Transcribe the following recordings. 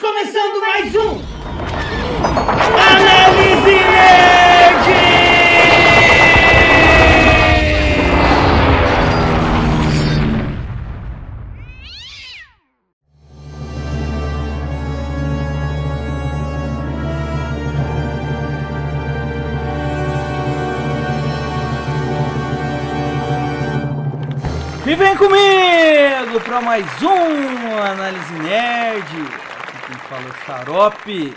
começando mais um Análise Nerd! E vem comigo para mais um Análise Nerd. O Xarope.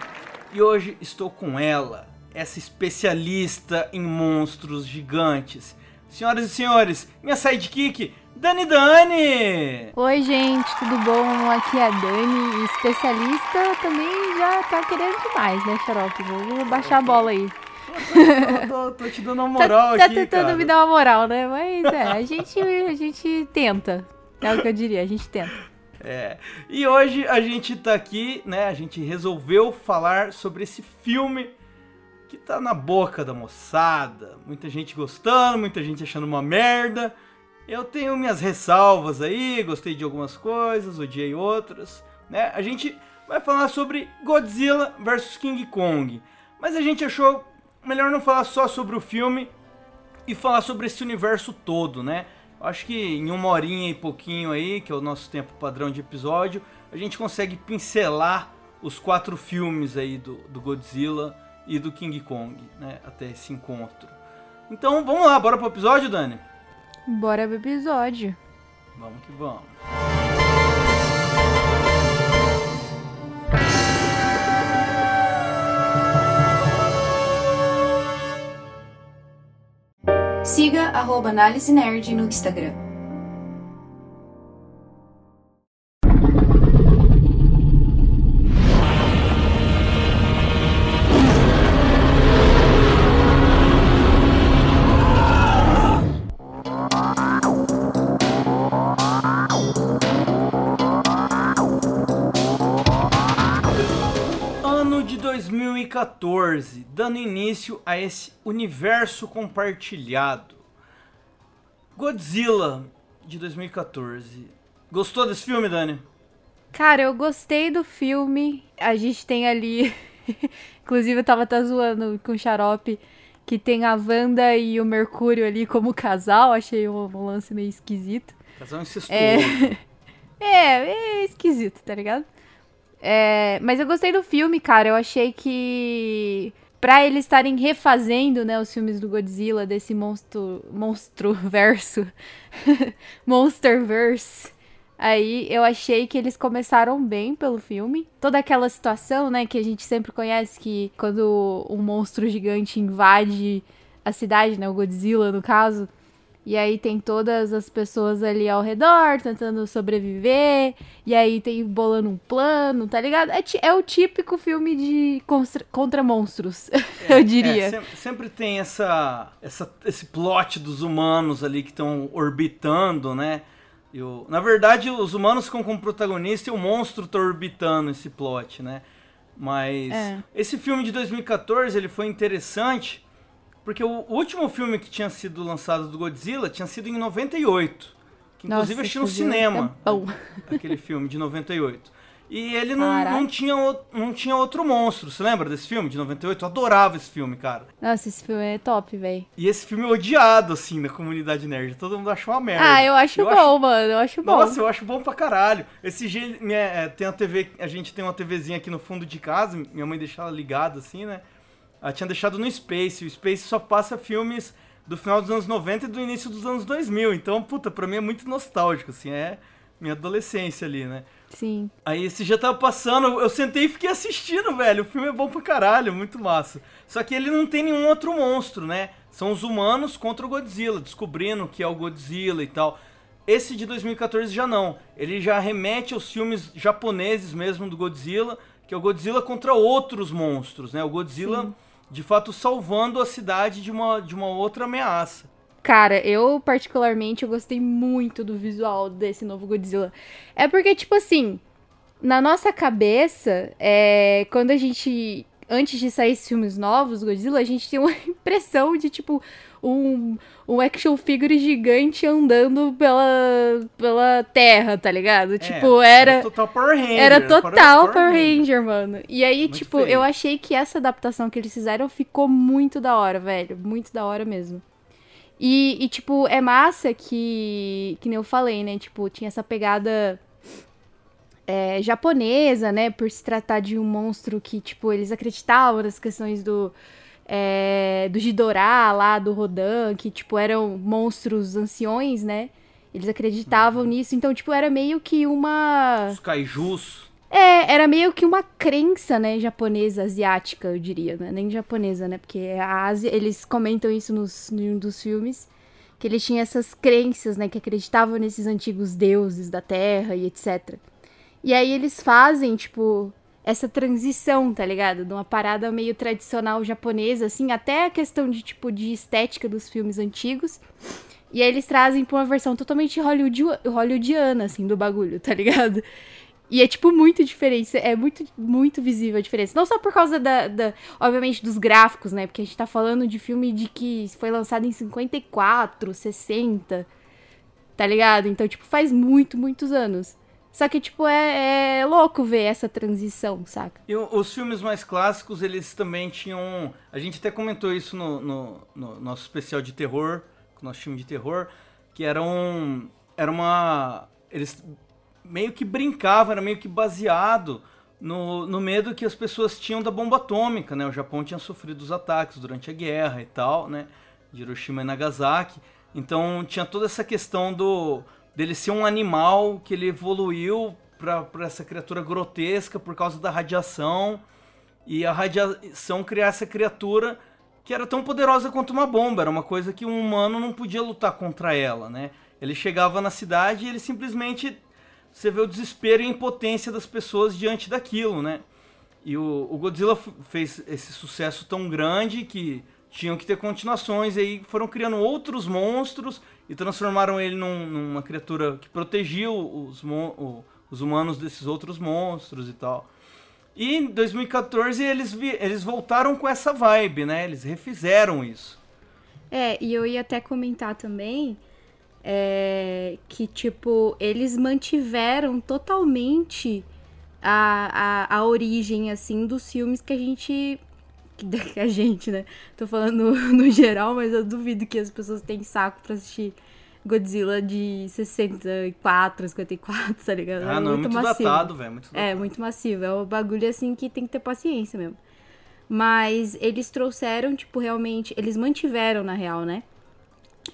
E hoje estou com ela, essa especialista em monstros gigantes. Senhoras e senhores, minha sidekick, Dani Dani! Oi, gente, tudo bom? Aqui é a Dani, especialista também já tá querendo demais, né, Xarope? Vou baixar a bola aí. Tô, tô- tô te dando uma moral tá, tá aqui, tentando cara. me dar uma moral, né? Mas é, a gente, a gente tenta. É o que eu diria, a gente tenta. É. E hoje a gente tá aqui, né? A gente resolveu falar sobre esse filme que tá na boca da moçada. Muita gente gostando, muita gente achando uma merda. Eu tenho minhas ressalvas aí, gostei de algumas coisas, odiei outras, né? A gente vai falar sobre Godzilla vs King Kong. Mas a gente achou melhor não falar só sobre o filme e falar sobre esse universo todo, né? Acho que em uma horinha e pouquinho aí, que é o nosso tempo padrão de episódio, a gente consegue pincelar os quatro filmes aí do, do Godzilla e do King Kong, né? Até esse encontro. Então vamos lá, bora pro episódio, Dani? Bora pro episódio. Vamos que vamos. Siga arroba Análise Nerd no Instagram. Início a esse universo compartilhado. Godzilla de 2014. Gostou desse filme, Dani? Cara, eu gostei do filme. A gente tem ali. Inclusive, eu tava até zoando com o Xarope. Que tem a Wanda e o Mercúrio ali como casal. Achei um, um lance meio esquisito. Casal incestuoso. É. É, é esquisito, tá ligado? É, mas eu gostei do filme, cara. Eu achei que. Pra eles estarem refazendo, né, os filmes do Godzilla, desse monstro. Monstro verso. Monsterverse. Aí eu achei que eles começaram bem pelo filme. Toda aquela situação, né, que a gente sempre conhece, que quando um monstro gigante invade a cidade, né, o Godzilla no caso. E aí tem todas as pessoas ali ao redor tentando sobreviver. E aí tem bolando um plano, tá ligado? É, é o típico filme de contra monstros, eu diria. É, sem- sempre tem essa, essa, esse plot dos humanos ali que estão orbitando, né? E o- na verdade, os humanos ficam como protagonista e o monstro tá orbitando esse plot, né? Mas É. esse filme de 2014 ele foi interessante porque o último filme que tinha sido lançado do Godzilla tinha sido em 98. Que inclusive eu assisti no um cinema tempão. aquele filme de 98. E ele não, Caraca. não, tinha, não tinha outro monstro. Você lembra desse filme de 98? Eu adorava esse filme, cara. Nossa, esse filme é top, velho. E esse filme é odiado, assim, na comunidade nerd. Todo mundo achou uma merda. Ah, eu acho bom, mano. Eu acho bom. Nossa, eu acho bom pra caralho. Esse dia, minha, é, tem a TV, a gente tem uma TVzinha aqui no fundo de casa, minha mãe deixou ela ligada assim, né? Ela tinha deixado no Space, o Space só passa filmes do final dos anos 90 e do início dos anos 2000, então, puta, pra mim é muito nostálgico, assim, é minha adolescência ali, né? Sim. Aí esse já tava passando, eu sentei e fiquei assistindo, velho. O filme é bom pra caralho, muito massa. Só que ele não tem nenhum outro monstro, né? São os humanos contra o Godzilla, descobrindo que é o Godzilla e tal. Esse de 2014 já não. Ele já remete aos filmes japoneses mesmo do Godzilla, que é o Godzilla contra outros monstros, né? O Godzilla, Sim. De fato, salvando a cidade de uma, de uma outra ameaça. Cara, eu particularmente eu gostei muito do visual desse novo Godzilla. É porque, tipo assim, na nossa cabeça, é, quando a gente antes de sair esses filmes novos, Godzilla, a gente tinha uma impressão de, tipo, um, um action figure gigante andando pela, pela terra, tá ligado? É, tipo, era. Era total Power Ranger. Era total Power Power Ranger, mano. E aí, Muito tipo, feio. eu achei que essa adaptação que eles fizeram ficou muito da hora, velho. Muito da hora mesmo. E, e, tipo, é massa que. Que nem eu falei, né? Tipo, tinha essa pegada. é, japonesa, né? Por se tratar de um monstro que, tipo, eles acreditavam nas questões do. É, do Ghidorah lá, do Rodan, que, tipo, eram monstros anciões, né? Eles acreditavam nisso. Então, tipo, era meio que uma. Os kaijus. É, era meio que uma crença, né, japonesa, asiática, eu diria, né? Nem japonesa, né? Porque a Ásia, eles comentam isso nos, em um dos filmes, que eles tinham essas crenças, né, que acreditavam nesses antigos deuses da terra e etc. E aí eles fazem, tipo, essa transição, tá ligado? De uma parada meio tradicional japonesa, assim, até a questão de, tipo, de estética dos filmes antigos. E aí eles trazem pra uma versão totalmente hollywoodi- hollywoodiana, assim, do bagulho, tá ligado? E é, tipo, muito diferente. É muito, muito visível a diferença. Não só por causa da, da- Obviamente, dos gráficos, né? Porque a gente tá falando de filme de que foi lançado em 54, 60. Tá ligado? Então, tipo, faz muito, muitos anos. Só que, tipo, é, é louco ver essa transição, saca? E os filmes mais clássicos, eles também tinham. A gente até comentou isso no, no- no nosso especial de terror, nosso time de terror, que era um. Era uma. Eles meio que brincavam, era meio que baseado no, no medo que as pessoas tinham da bomba atômica, né? O Japão tinha sofrido os ataques durante a guerra e tal, né? De Hiroshima e Nagasaki. Então tinha toda essa questão do dele ser um animal que ele evoluiu para essa criatura grotesca por causa da radiação e a radiação criar essa criatura que era tão poderosa quanto uma bomba, era uma coisa que um humano não podia lutar contra ela, né? Ele chegava na cidade e ele simplesmente você vê o desespero e a impotência das pessoas diante daquilo, né? E o, o Godzilla fez esse sucesso tão grande que tinham que ter continuações, e aí foram criando outros monstros e transformaram ele num- numa criatura que protegia os, o- os humanos desses outros monstros e tal. E em 2014 eles, eles voltaram com essa vibe, né? Eles refizeram isso. É, e eu ia até comentar também é, que, tipo, eles mantiveram totalmente a, a, a origem, assim, dos filmes que a gente. Que a gente, né? Tô falando no, no geral, mas eu duvido que as pessoas tenham saco pra assistir Godzilla de 64, 54, tá ligado? Ah, não, é muito massivo. datado, velho. Muito É, datado. muito massivo. É um bagulho assim que tem que ter paciência mesmo. Mas eles trouxeram, tipo, realmente. Eles mantiveram, na real, né?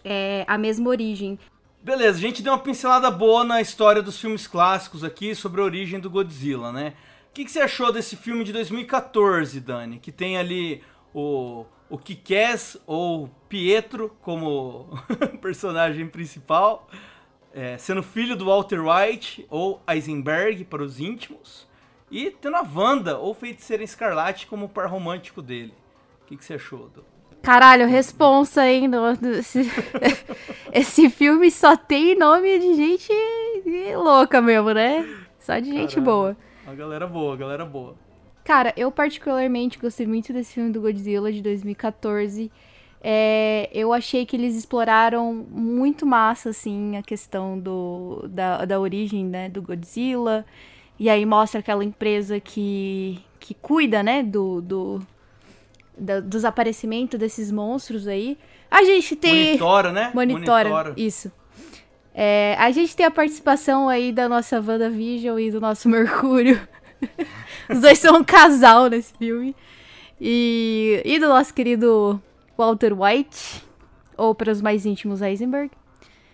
É, a mesma origem. Beleza, a gente deu uma pincelada boa na história dos filmes clássicos aqui sobre a origem do Godzilla, né? O que, que você achou desse filme de 2014, Dani? Que tem ali o, o Kikés, ou Pietro, como personagem principal, é, sendo filho do Walter White, ou Eisenberg, para os íntimos, e tendo a Wanda, ou Feiticeira Escarlate, como par romântico dele. O que, que você achou, do... Caralho, responsa, hein? no- no- esse, esse filme só tem nome de gente louca mesmo, né? Só de gente Caralho. boa. A galera boa, galera boa. Cara, eu particularmente gostei muito desse filme do Godzilla de 2014. É, eu achei que eles exploraram muito massa, assim, a questão do, da, da origem, né, do Godzilla. E aí mostra aquela empresa que, que cuida, né, do, do, da- dos aparecimentos desses monstros aí. A gente tem... Monitora, né? Monitora, isso. É, a gente tem a participação aí da nossa WandaVision e do nosso Mercúrio. Os dois são um casal nesse filme. E, e do nosso querido Walter White, ou para os mais íntimos, Heisenberg.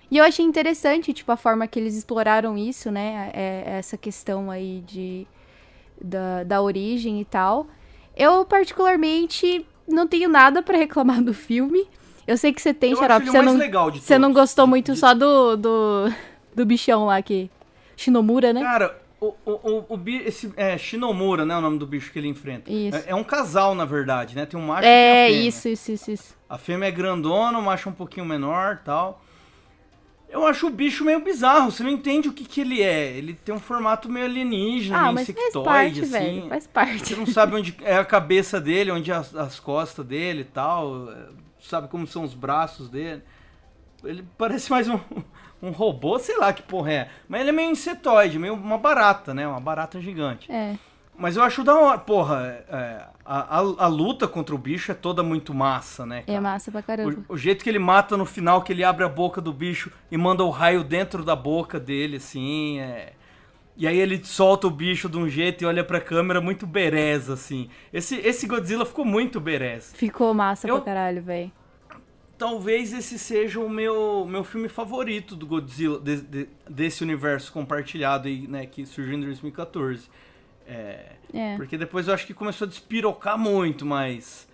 E eu achei interessante, tipo, a forma que eles exploraram isso, né? é- essa questão aí de, da, da origem e tal. Eu, particularmente, não tenho nada pra reclamar do filme. Eu sei que você tem, Eu Xarope. Você mais não, legal de você não gostou muito de- só do, do, do bichão lá que. Shinomura, né? Cara, o, o, o, esse, é Shinomura, né? O nome do bicho que ele enfrenta. Isso. É, é um casal, na verdade, né? Tem um macho e É, tem a fêmea. isso, isso, isso, isso. A fêmea é grandona, o macho é um pouquinho menor tal. Eu acho o bicho meio bizarro, você não entende o que, que ele é. Ele tem um formato meio alienígena, Ah, meio mas faz insectoide, parte, assim. velho. Faz parte. Você não sabe onde é a cabeça dele, onde é as, as costas dele e tal. É, Sabe como são os braços dele. Ele parece mais um, um robô, sei lá que porra é. Mas ele é meio insetoide, meio uma barata, né? Uma barata gigante. É. Mas eu acho da hora. Porra, é, a, a, a luta contra o bicho é toda muito massa, né? É cara? massa pra caramba. O, o jeito que ele mata no final, que ele abre a boca do bicho e manda o raio dentro da boca dele, assim, é... E aí ele solta o bicho de um jeito e olha pra câmera muito bereza, assim. Esse, esse Godzilla ficou muito bereza. Ficou massa Eu- pra caralho, velho. Talvez esse seja o meu, meu filme favorito do Godzilla, de- de- desse universo compartilhado aí, né, que surgiu em 2014. É, É. porque depois eu acho que começou a despirocar muito, mas.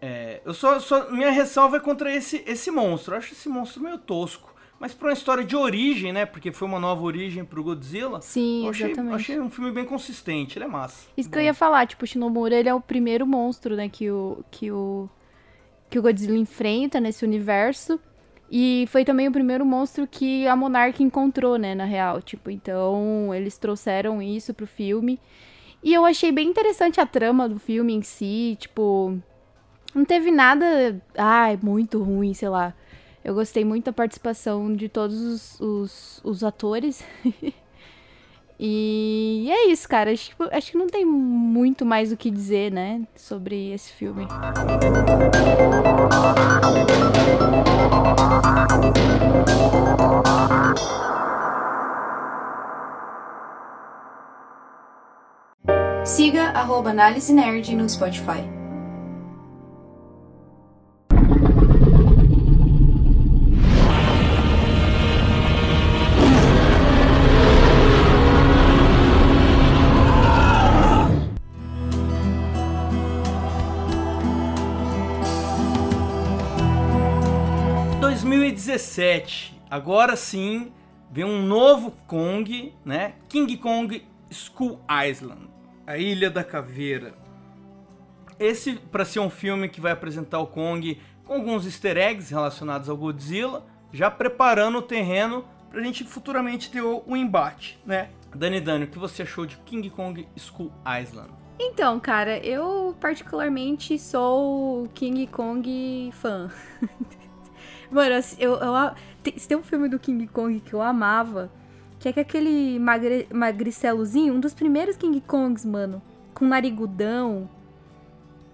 é, eu só, só. Minha ressalva é contra esse, esse monstro. Eu acho esse monstro meio tosco. Mas pra uma história de origem, né? Porque foi uma nova origem pro Godzilla. Sim, eu achei, exatamente. achei um filme bem consistente. Ele é massa. Isso que eu ia falar, tipo, o Shinomura, ele é o primeiro monstro, né, que o, que o, que o Godzilla enfrenta nesse universo. E foi também o primeiro monstro que a Monarch encontrou, né, na real. Tipo, então eles trouxeram isso pro filme. E eu achei bem interessante a trama do filme em si, tipo... Não teve nada, ai, muito ruim, sei lá. Eu gostei muito da participação de todos os, os, os atores. E é isso, cara. Acho, que- acho que não tem muito mais o que dizer, né, sobre esse filme. Siga arroba Análise Nerd no Spotify. 2017. Agora sim, vem um novo Kong, né? King Kong Skull Island. A Ilha da Caveira. Esse, para ser um filme que vai apresentar o Kong com alguns easter eggs relacionados ao Godzilla, já preparando o terreno pra gente futuramente ter o, embate, né? Dani Dani, o que você achou de King Kong Skull Island? Então, cara, eu particularmente sou King Kong fã. Mano, assim, eu, eu, tem, tem um filme do King Kong que eu amava, que é que aquele magre, magricelozinho, um dos primeiros King Kongs, mano, com narigudão.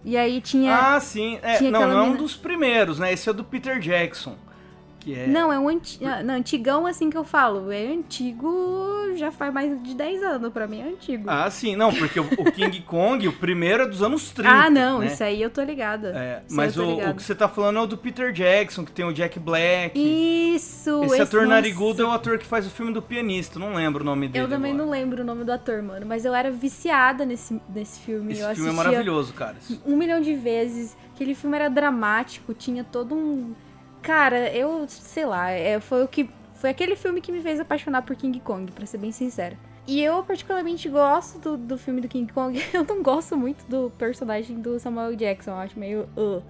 E aí tinha. Ah, sim. É, tinha não, não é um mina- dos primeiros, né? Esse é do Peter Jackson. Que é... Não, é um anti... ah, não, antigão assim que eu falo. É antigo, já faz mais de 10 anos, pra mim é antigo. Ah, sim, não, porque o, o King Kong, o primeiro é dos anos 30. Ah, não, né? isso aí eu tô ligada. É, mas o, o que você tá falando é o do Peter Jackson, que tem o Jack Black. Isso, esse, ator nossa. narigudo é o ator que faz o filme do pianista, não lembro o nome dele. Eu também agora. não lembro o nome do ator, mano, mas eu era viciada nesse, nesse filme. Esse eu filme é maravilhoso, cara. um milhão de vezes. Aquele filme era dramático, tinha todo um. Cara, eu sei lá, é, foi o que. Foi aquele filme que me fez apaixonar por King Kong, pra ser bem sincera. E eu particularmente gosto do, do filme do King Kong. Eu não gosto muito do personagem do Samuel Jackson. Eu acho meio. uh,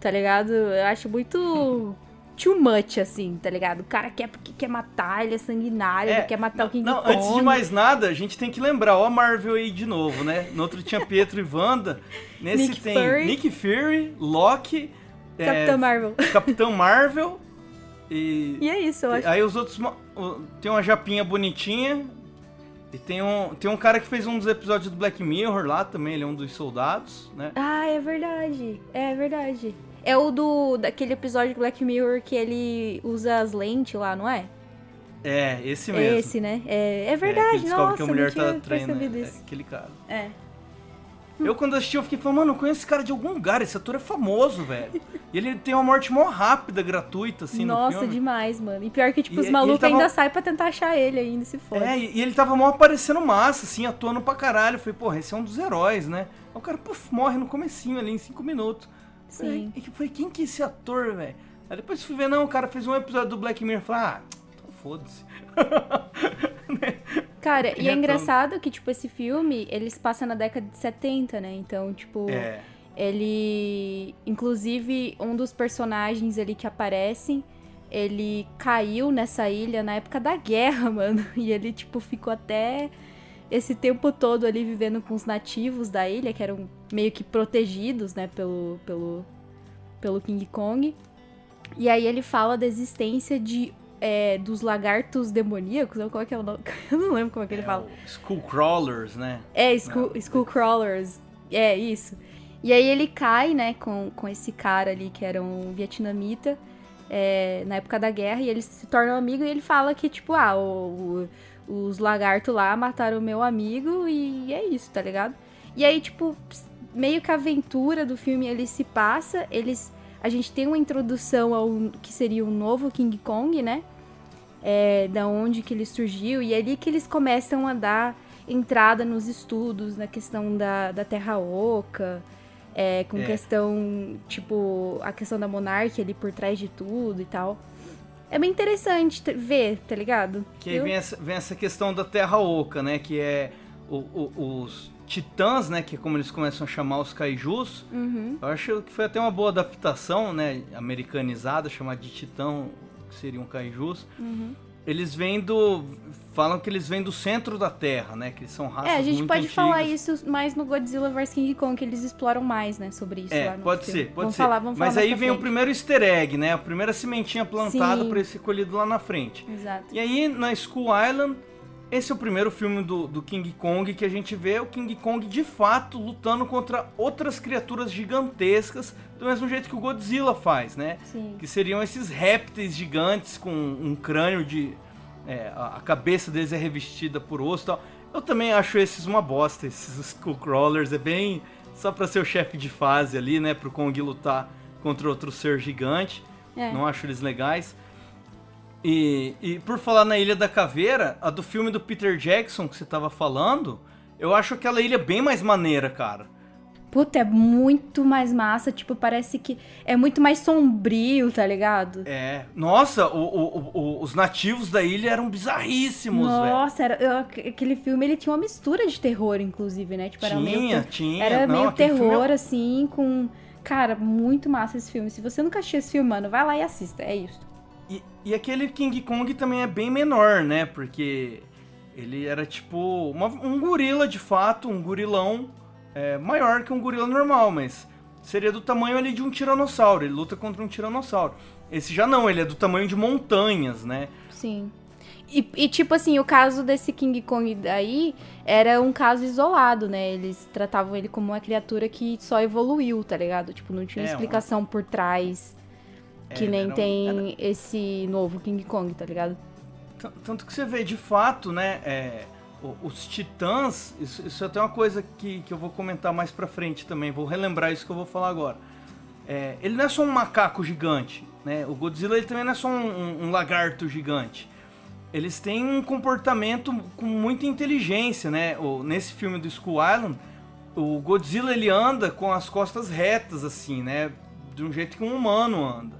tá ligado? Eu acho muito. Too much, assim, tá ligado? O cara quer porque quer matar, ele é sanguinário, ele quer matar o King não, Kong. antes de mais nada, a gente tem que lembrar, ó a Marvel aí de novo, né? No outro tinha Pietro e Wanda. Nesse Nick tem Fury. Nick Fury, Loki, é, Capitão Marvel. Capitão Marvel e... E é isso, eu acho. Aí os outros. Tem uma japinha bonitinha. E tem um, tem um cara que fez um dos episódios do Black Mirror lá também, ele é um dos soldados, né? Ah, é verdade. É verdade. É o do daquele episódio do Black Mirror que ele usa as lentes lá, não é? É, esse É mesmo. esse, né? É, é É, verdade, que ele descobre nossa, que a mulher não tinha tá treinando. É, aquele cara. É. Eu, quando assisti, eu fiquei falando, mano, eu conheço esse cara de algum lugar, esse ator é famoso, velho. E ele tem uma morte mó rápida, gratuita, assim, no nossa, filme. demais, mano. E pior que, tipo, E- os e malucos tava- ainda saem pra tentar achar ele ainda, se for. É, e, e ele tava mó aparecendo massa, assim, atuando pra caralho. Eu falei, porra, esse é um dos heróis, né? Aí o cara, puf, morre no comecinho ali, em cinco minutos. Sim. Falei, foi quem que é esse ator, velho? Aí depois fui ver, não, o cara fez um episódio do Black Mirror. Falei, ah, então foda-se. Cara, e é engraçado que, tipo, esse filme, ele se passa na década de 70, né? Então, tipo, É. ele. Inclusive, um dos personagens ali que aparecem ele caiu nessa ilha na época da guerra, mano. E ele, tipo, ficou até esse tempo todo ali vivendo com os nativos da ilha, que eram meio que protegidos, né, pelo, pelo, pelo King Kong. E aí ele fala da existência de é, dos lagartos demoníacos, qual é que é o nome? Eu não lembro como é que ele É, fala. o Skullcrawlers, né? É, Skull, Não. Skull Crawlers. É, isso. E aí ele cai, né, com, com esse cara ali que era um vietnamita é, na época da guerra, e eles se tornam amigos e ele fala que, tipo, ah, o- o- os lagartos lá mataram o meu amigo e é isso, tá ligado? E aí, tipo, meio que a aventura do filme ele se passa, eles. A gente tem uma introdução ao que seria o novo King Kong, né? É, da onde que ele surgiu, e é ali que eles começam a dar entrada nos estudos, na questão da, da Terra Oca, é, com É. questão, tipo, a questão da monarquia ali por trás de tudo e tal. É bem interessante te- ver, tá ligado? Que aí vem essa, vem essa questão da Terra Oca, né? Que é o- o- os titãs, né? Que é como eles começam a chamar os kaijus. Uhum. Eu acho que foi até uma boa adaptação, né? Americanizada, chamar de titã, que seriam kaijus. Uhum. Eles vêm do... Falam que eles vêm do centro da Terra, né? Que eles são raças É, a gente pode antigas. falar isso mais no Godzilla vs King Kong, que eles exploram mais, né, sobre isso É, lá no pode filme. ser, pode vamos ser. Falar, vamos Mas falar aí vem o frente. primeiro easter egg, né? A primeira sementinha plantada para ser colhido lá na frente. Exato. E aí, na Skull Island, esse é o primeiro filme do, do King Kong que a gente vê o King Kong de fato lutando contra outras criaturas gigantescas, do mesmo jeito que o Godzilla faz, né? Sim. Que seriam esses répteis gigantes com um crânio de. é, a cabeça deles é revestida por osso e tal. Eu também acho esses uma bosta, esses Skullcrawlers. É bem só pra ser o chefe de fase ali, né? Pro Kong lutar contra outro ser gigante. É. Não acho eles legais. E, e por falar na Ilha da Caveira, a do filme do Peter Jackson que você tava falando, eu acho aquela ilha bem mais maneira, cara. Puta, é muito mais massa, tipo, parece que é muito mais sombrio, tá ligado? É. Nossa, o- o- o- os nativos da ilha eram bizarríssimos, velho. Nossa, era, aquele filme ele tinha uma mistura de terror, inclusive, né? Tipo, era meio, Tinha, ter- tinha. era Não, meio filme terror, é- assim, com. Cara, muito massa esse filme. Se você nunca assistiu esse filme, mano, vai lá e assista. É isso. E, e aquele King Kong também é bem menor, né? Porque ele era tipo uma- um gorila de fato, um gorilão é, maior que um gorila normal, mas seria do tamanho ali de um tiranossauro. Ele luta contra um tiranossauro. Esse já não, ele é do tamanho de montanhas, né? Sim. E, e, tipo assim, o caso desse King Kong daí era um caso isolado, né? Eles tratavam ele como uma criatura que só evoluiu, tá ligado? Tipo, não tinha É, explicação por trás. Que É, nem era um- tem esse novo King Kong, tá ligado? Tanto que você vê, de fato, né? é, os titãs, isso, isso é até uma coisa que, que eu vou comentar mais pra frente também, vou relembrar isso que eu vou falar agora. É, ele não é só um macaco gigante, né? O Godzilla ele também não é só um, um- um lagarto gigante. Eles têm um comportamento com muita inteligência, né? O- nesse filme do Skull Island, o Godzilla ele anda com as costas retas, assim, né? De um jeito que um humano anda.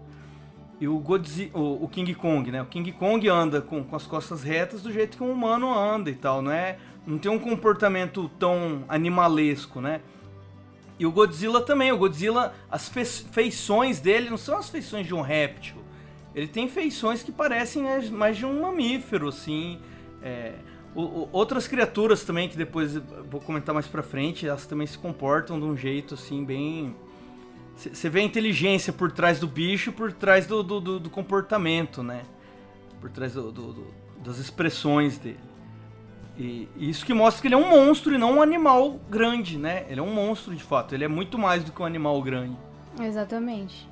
E o, Godzi o, o King Kong, né? O King Kong anda com, com as costas retas do jeito que um humano anda e tal, não é? Não tem um comportamento tão animalesco, né? E o Godzilla também. O Godzilla, as fe- feições dele não são as feições de um réptil. Ele tem feições que parecem mais de um mamífero, assim. É, o- o- outras criaturas também, que depois vou comentar mais pra frente, elas também se comportam de um jeito, assim, bem... Você vê a inteligência por trás do bicho, por trás do, do, do- do comportamento, né? Por trás do- do- das expressões dele. E e isso que mostra que ele é um monstro e não um animal grande, né? Ele é um monstro de fato, ele é muito mais do que um animal grande. Exatamente.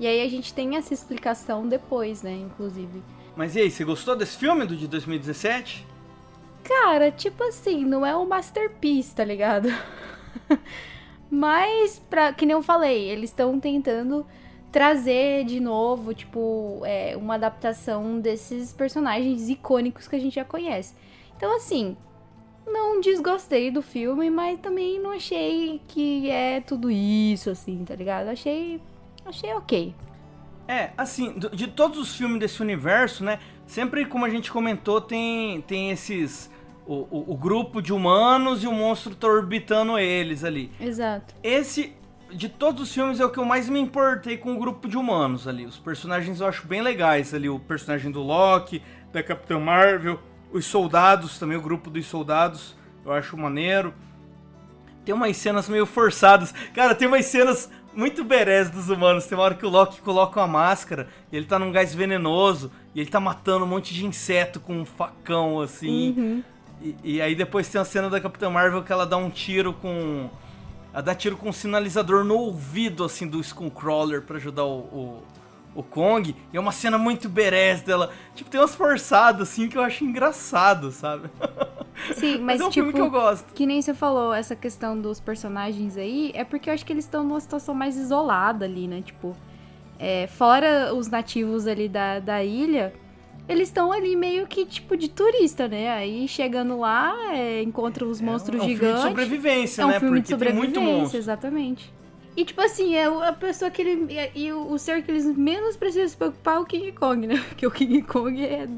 E aí a gente tem essa explicação depois, né, inclusive. Mas e aí, você gostou desse filme do de 2017? Cara, tipo assim, não é um masterpiece, tá ligado? Mas, pra, que nem eu falei, eles estão tentando trazer de novo, tipo, é, uma adaptação desses personagens icônicos que a gente já conhece. Então, assim, não desgostei do filme, mas também não achei que é tudo isso, assim, tá ligado? Achei. Achei ok. É, assim, de todos os filmes desse universo, né? Sempre, como a gente comentou, tem, tem esses. O, o, o grupo de humanos e o monstro tá orbitando eles ali. Exato. Esse de todos os filmes é o que eu mais me importei com o grupo de humanos ali. Os personagens eu acho bem legais ali. O personagem do Loki, da Capitã Marvel, os soldados também, o grupo dos soldados, eu acho maneiro. Tem umas cenas meio forçadas. Cara, tem umas cenas muito berés dos humanos. Tem uma hora que o Loki coloca uma máscara e ele tá num gás venenoso e ele tá matando um monte de inseto com um facão, assim. Uhum. E, e aí depois tem a cena da Capitã Marvel que ela dá um tiro com. Ela dá tiro com um sinalizador no ouvido, assim, do Skullcrawler pra ajudar o, o, o Kong. E é uma cena muito berés dela. Tipo, tem umas forçadas, assim, que eu acho engraçado, sabe? Sim, mas, é um tipo, filme que eu gosto. que nem você falou, essa questão dos personagens aí, é porque eu acho que eles estão numa situação mais isolada ali, né? Tipo, é, fora os nativos ali da, da ilha, eles estão ali meio que, tipo, de turista, né? Aí chegando lá, é, encontra os monstros é um gigantes. filme de sobrevivência, é um né? filme Porque de tem muito sobrevivência, monstro. exatamente. E, tipo assim, é a pessoa que ele. E o ser que eles menos precisam se preocupar é o King Kong, né? Porque o King Kong é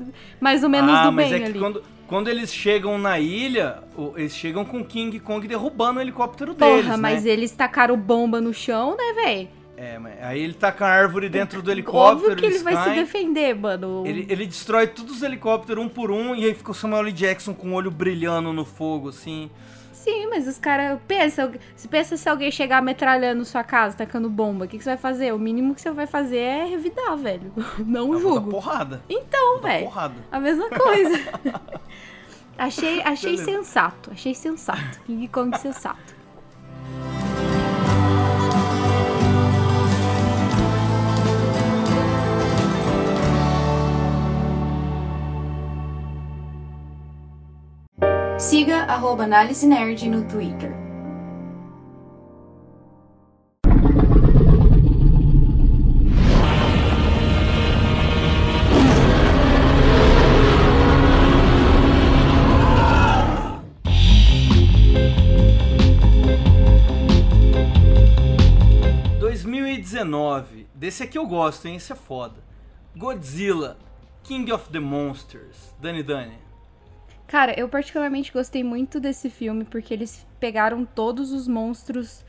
mais ou menos ah, do mas bem é que ali. quando, quando eles chegam na ilha, eles chegam com o King Kong derrubando o helicóptero Porra, deles, mas né? eles tacaram bomba no chão, né, velho? É, mas aí ele tá com a árvore dentro do helicóptero, Óbvio que ele eles vai se defender, mano. Ele, ele destrói todos os helicópteros um por um e aí fica o Samuel L. Jackson com o olho brilhando no fogo, assim. Sim, mas os caras. Pensa, se pensa se alguém chegar metralhando sua casa, tacando bomba, o que, que você vai fazer? O mínimo que você vai fazer é revidar, velho. Não Eu vou dar julgo. porrada. Então, Vou velho. porrada. A mesma coisa. achei achei Beleza. sensato. Achei sensato. King Kong sensato. Siga arroba Análise Nerd no Twitter. 2019. Desse aqui eu gosto, hein? Esse é foda. Godzilla, King of the Monsters. Dani Dani. Cara, eu particularmente gostei muito desse filme porque eles pegaram todos os monstros,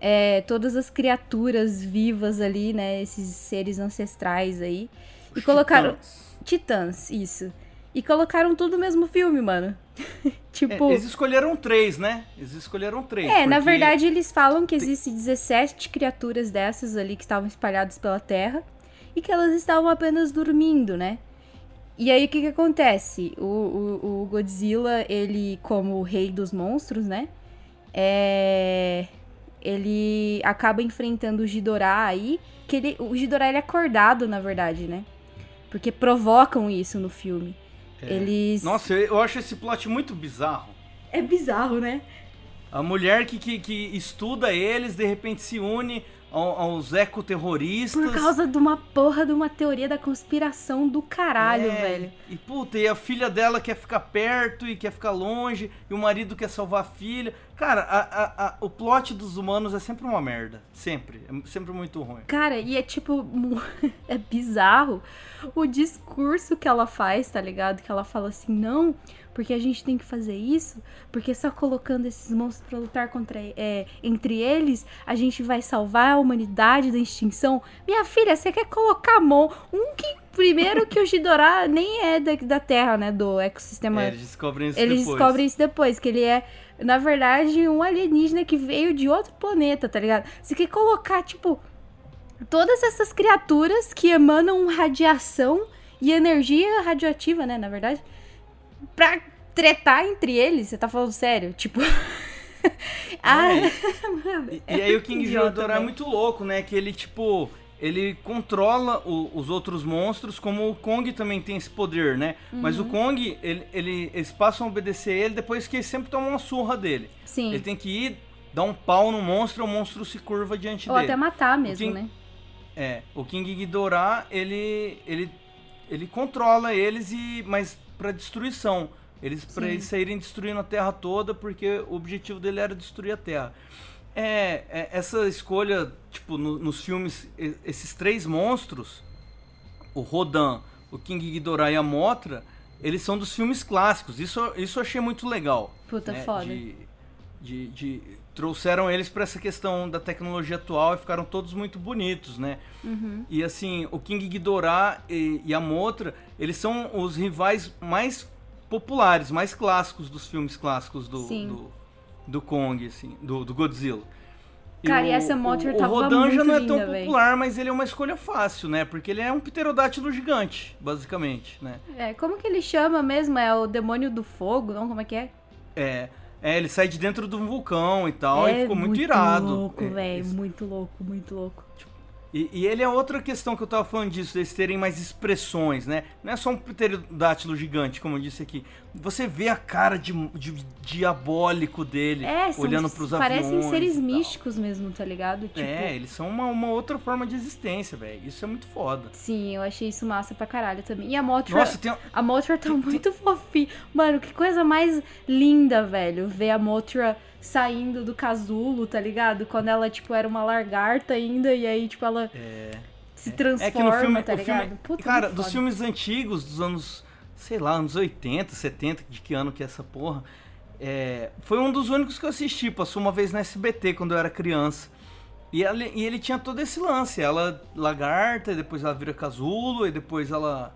é, todas as criaturas vivas ali, né? Esses seres ancestrais aí. E Os colocaram. Titãs. Titãs, isso. E colocaram tudo no mesmo filme, mano. É, tipo. eles escolheram três, né? Eles escolheram três. É, na porque- verdade eles falam que existem 17 criaturas dessas ali que estavam espalhadas pela Terra e que elas estavam apenas dormindo, né? E aí o que que acontece? O, o, o Godzilla, ele como o rei dos monstros, né? É... Ele acaba enfrentando o Ghidorah aí, que ele, o Ghidorah ele é acordado, na verdade, né? Porque provocam isso no filme. É. Eles... Nossa, eu, acho esse plot muito bizarro. É bizarro, né? A mulher que, que, que estuda eles, de repente se une aos ecoterroristas. Por causa de uma porra de uma teoria da conspiração do caralho, É, velho. E puta, e a filha dela quer ficar perto e quer ficar longe, e o marido quer salvar a filha. Cara, a- a- a- o plot dos humanos é sempre uma merda. Sempre. É sempre muito ruim. Cara, e é tipo. É bizarro o discurso que ela faz, tá ligado? Que ela fala assim: não, porque a gente tem que fazer isso, porque só colocando esses monstros pra lutar contra, é, entre eles, a gente vai salvar a humanidade da extinção. Minha filha, você quer colocar mon um que. Primeiro que o Ghidorah nem é da, da Terra, né? Do ecossistema É, eles descobrem isso Eles depois. descobrem isso depois, que ele é, na verdade, um alienígena que veio de outro planeta, tá ligado? Você quer colocar, tipo, todas essas criaturas que emanam radiação e energia radioativa, né, na verdade, pra tretar entre eles, você tá falando sério? Tipo. ah, mano, E, é e aí o King Ghidorah é velho. muito louco, né? Que ele, tipo, ele controla o- os outros monstros, como o Kong também tem esse poder, né? Mas o Uhum. Kong, ele, ele- eles passam a obedecer ele depois que eles sempre tomam uma surra dele. Sim. Ele tem que ir, dar um pau no monstro, o monstro se curva diante Ou dele. até matar mesmo, King- né? É, o King Ghidorah, ele, ele, ele controla eles, e mas pra destruição. Eles, pra Sim. eles saírem destruindo a Terra toda, porque o objetivo dele era destruir a Terra. É, é, essa escolha, tipo, no- nos filmes, esses três monstros, o Rodan, o King Ghidorah e a Mothra, eles são dos filmes clássicos. Isso, isso eu achei muito legal. Puta né, foda. De, De, de- trouxeram eles para essa questão da tecnologia atual e ficaram todos muito bonitos, né? Uhum. E assim, o King Ghidorah e, e a Mothra, eles são os rivais mais populares, mais clássicos dos filmes clássicos do, do, do Kong, assim, do, do Godzilla. Cara, e o- essa Mothra o, o tava Rodan já não é linda, tão véi. popular, mas ele é uma escolha fácil, né? Porque ele é um pterodátilo gigante, basicamente, né? É, como que ele chama mesmo? É o demônio do fogo, não? Como é que é? É, é, ele sai de dentro de um vulcão e tal, é e ficou muito, irado. louco, É, velho. Muito louco, muito louco. E, e ele é outra questão que eu tava falando disso, eles terem mais expressões, né? Não é só um pterodátilo gigante, como eu disse aqui. Você vê a cara de, de- diabólico dele É, são, olhando pros aviões. parecem seres místicos mesmo, tá ligado? Tipo, É, eles são uma, uma outra forma de existência, velho. Isso é muito foda. Sim, eu achei isso massa pra caralho também. E a Mothra, Nossa, tem, a Mothra tá muito fofinha. Mano, que coisa mais linda, velho. Ver a Mothra saindo do casulo, tá ligado? Quando ela, tipo, era uma lagarta ainda, e aí, tipo, ela se transforma, É que no filme, tá o filme- ligado? Puta, cara, dos filmes antigos, dos anos, sei lá, anos 80, 70, de que ano que é essa porra, é, foi um dos únicos que eu assisti, passou uma vez na SBT quando eu era criança. E, ela- e ele tinha todo esse lance, ela lagarta, e depois ela vira casulo, e depois ela,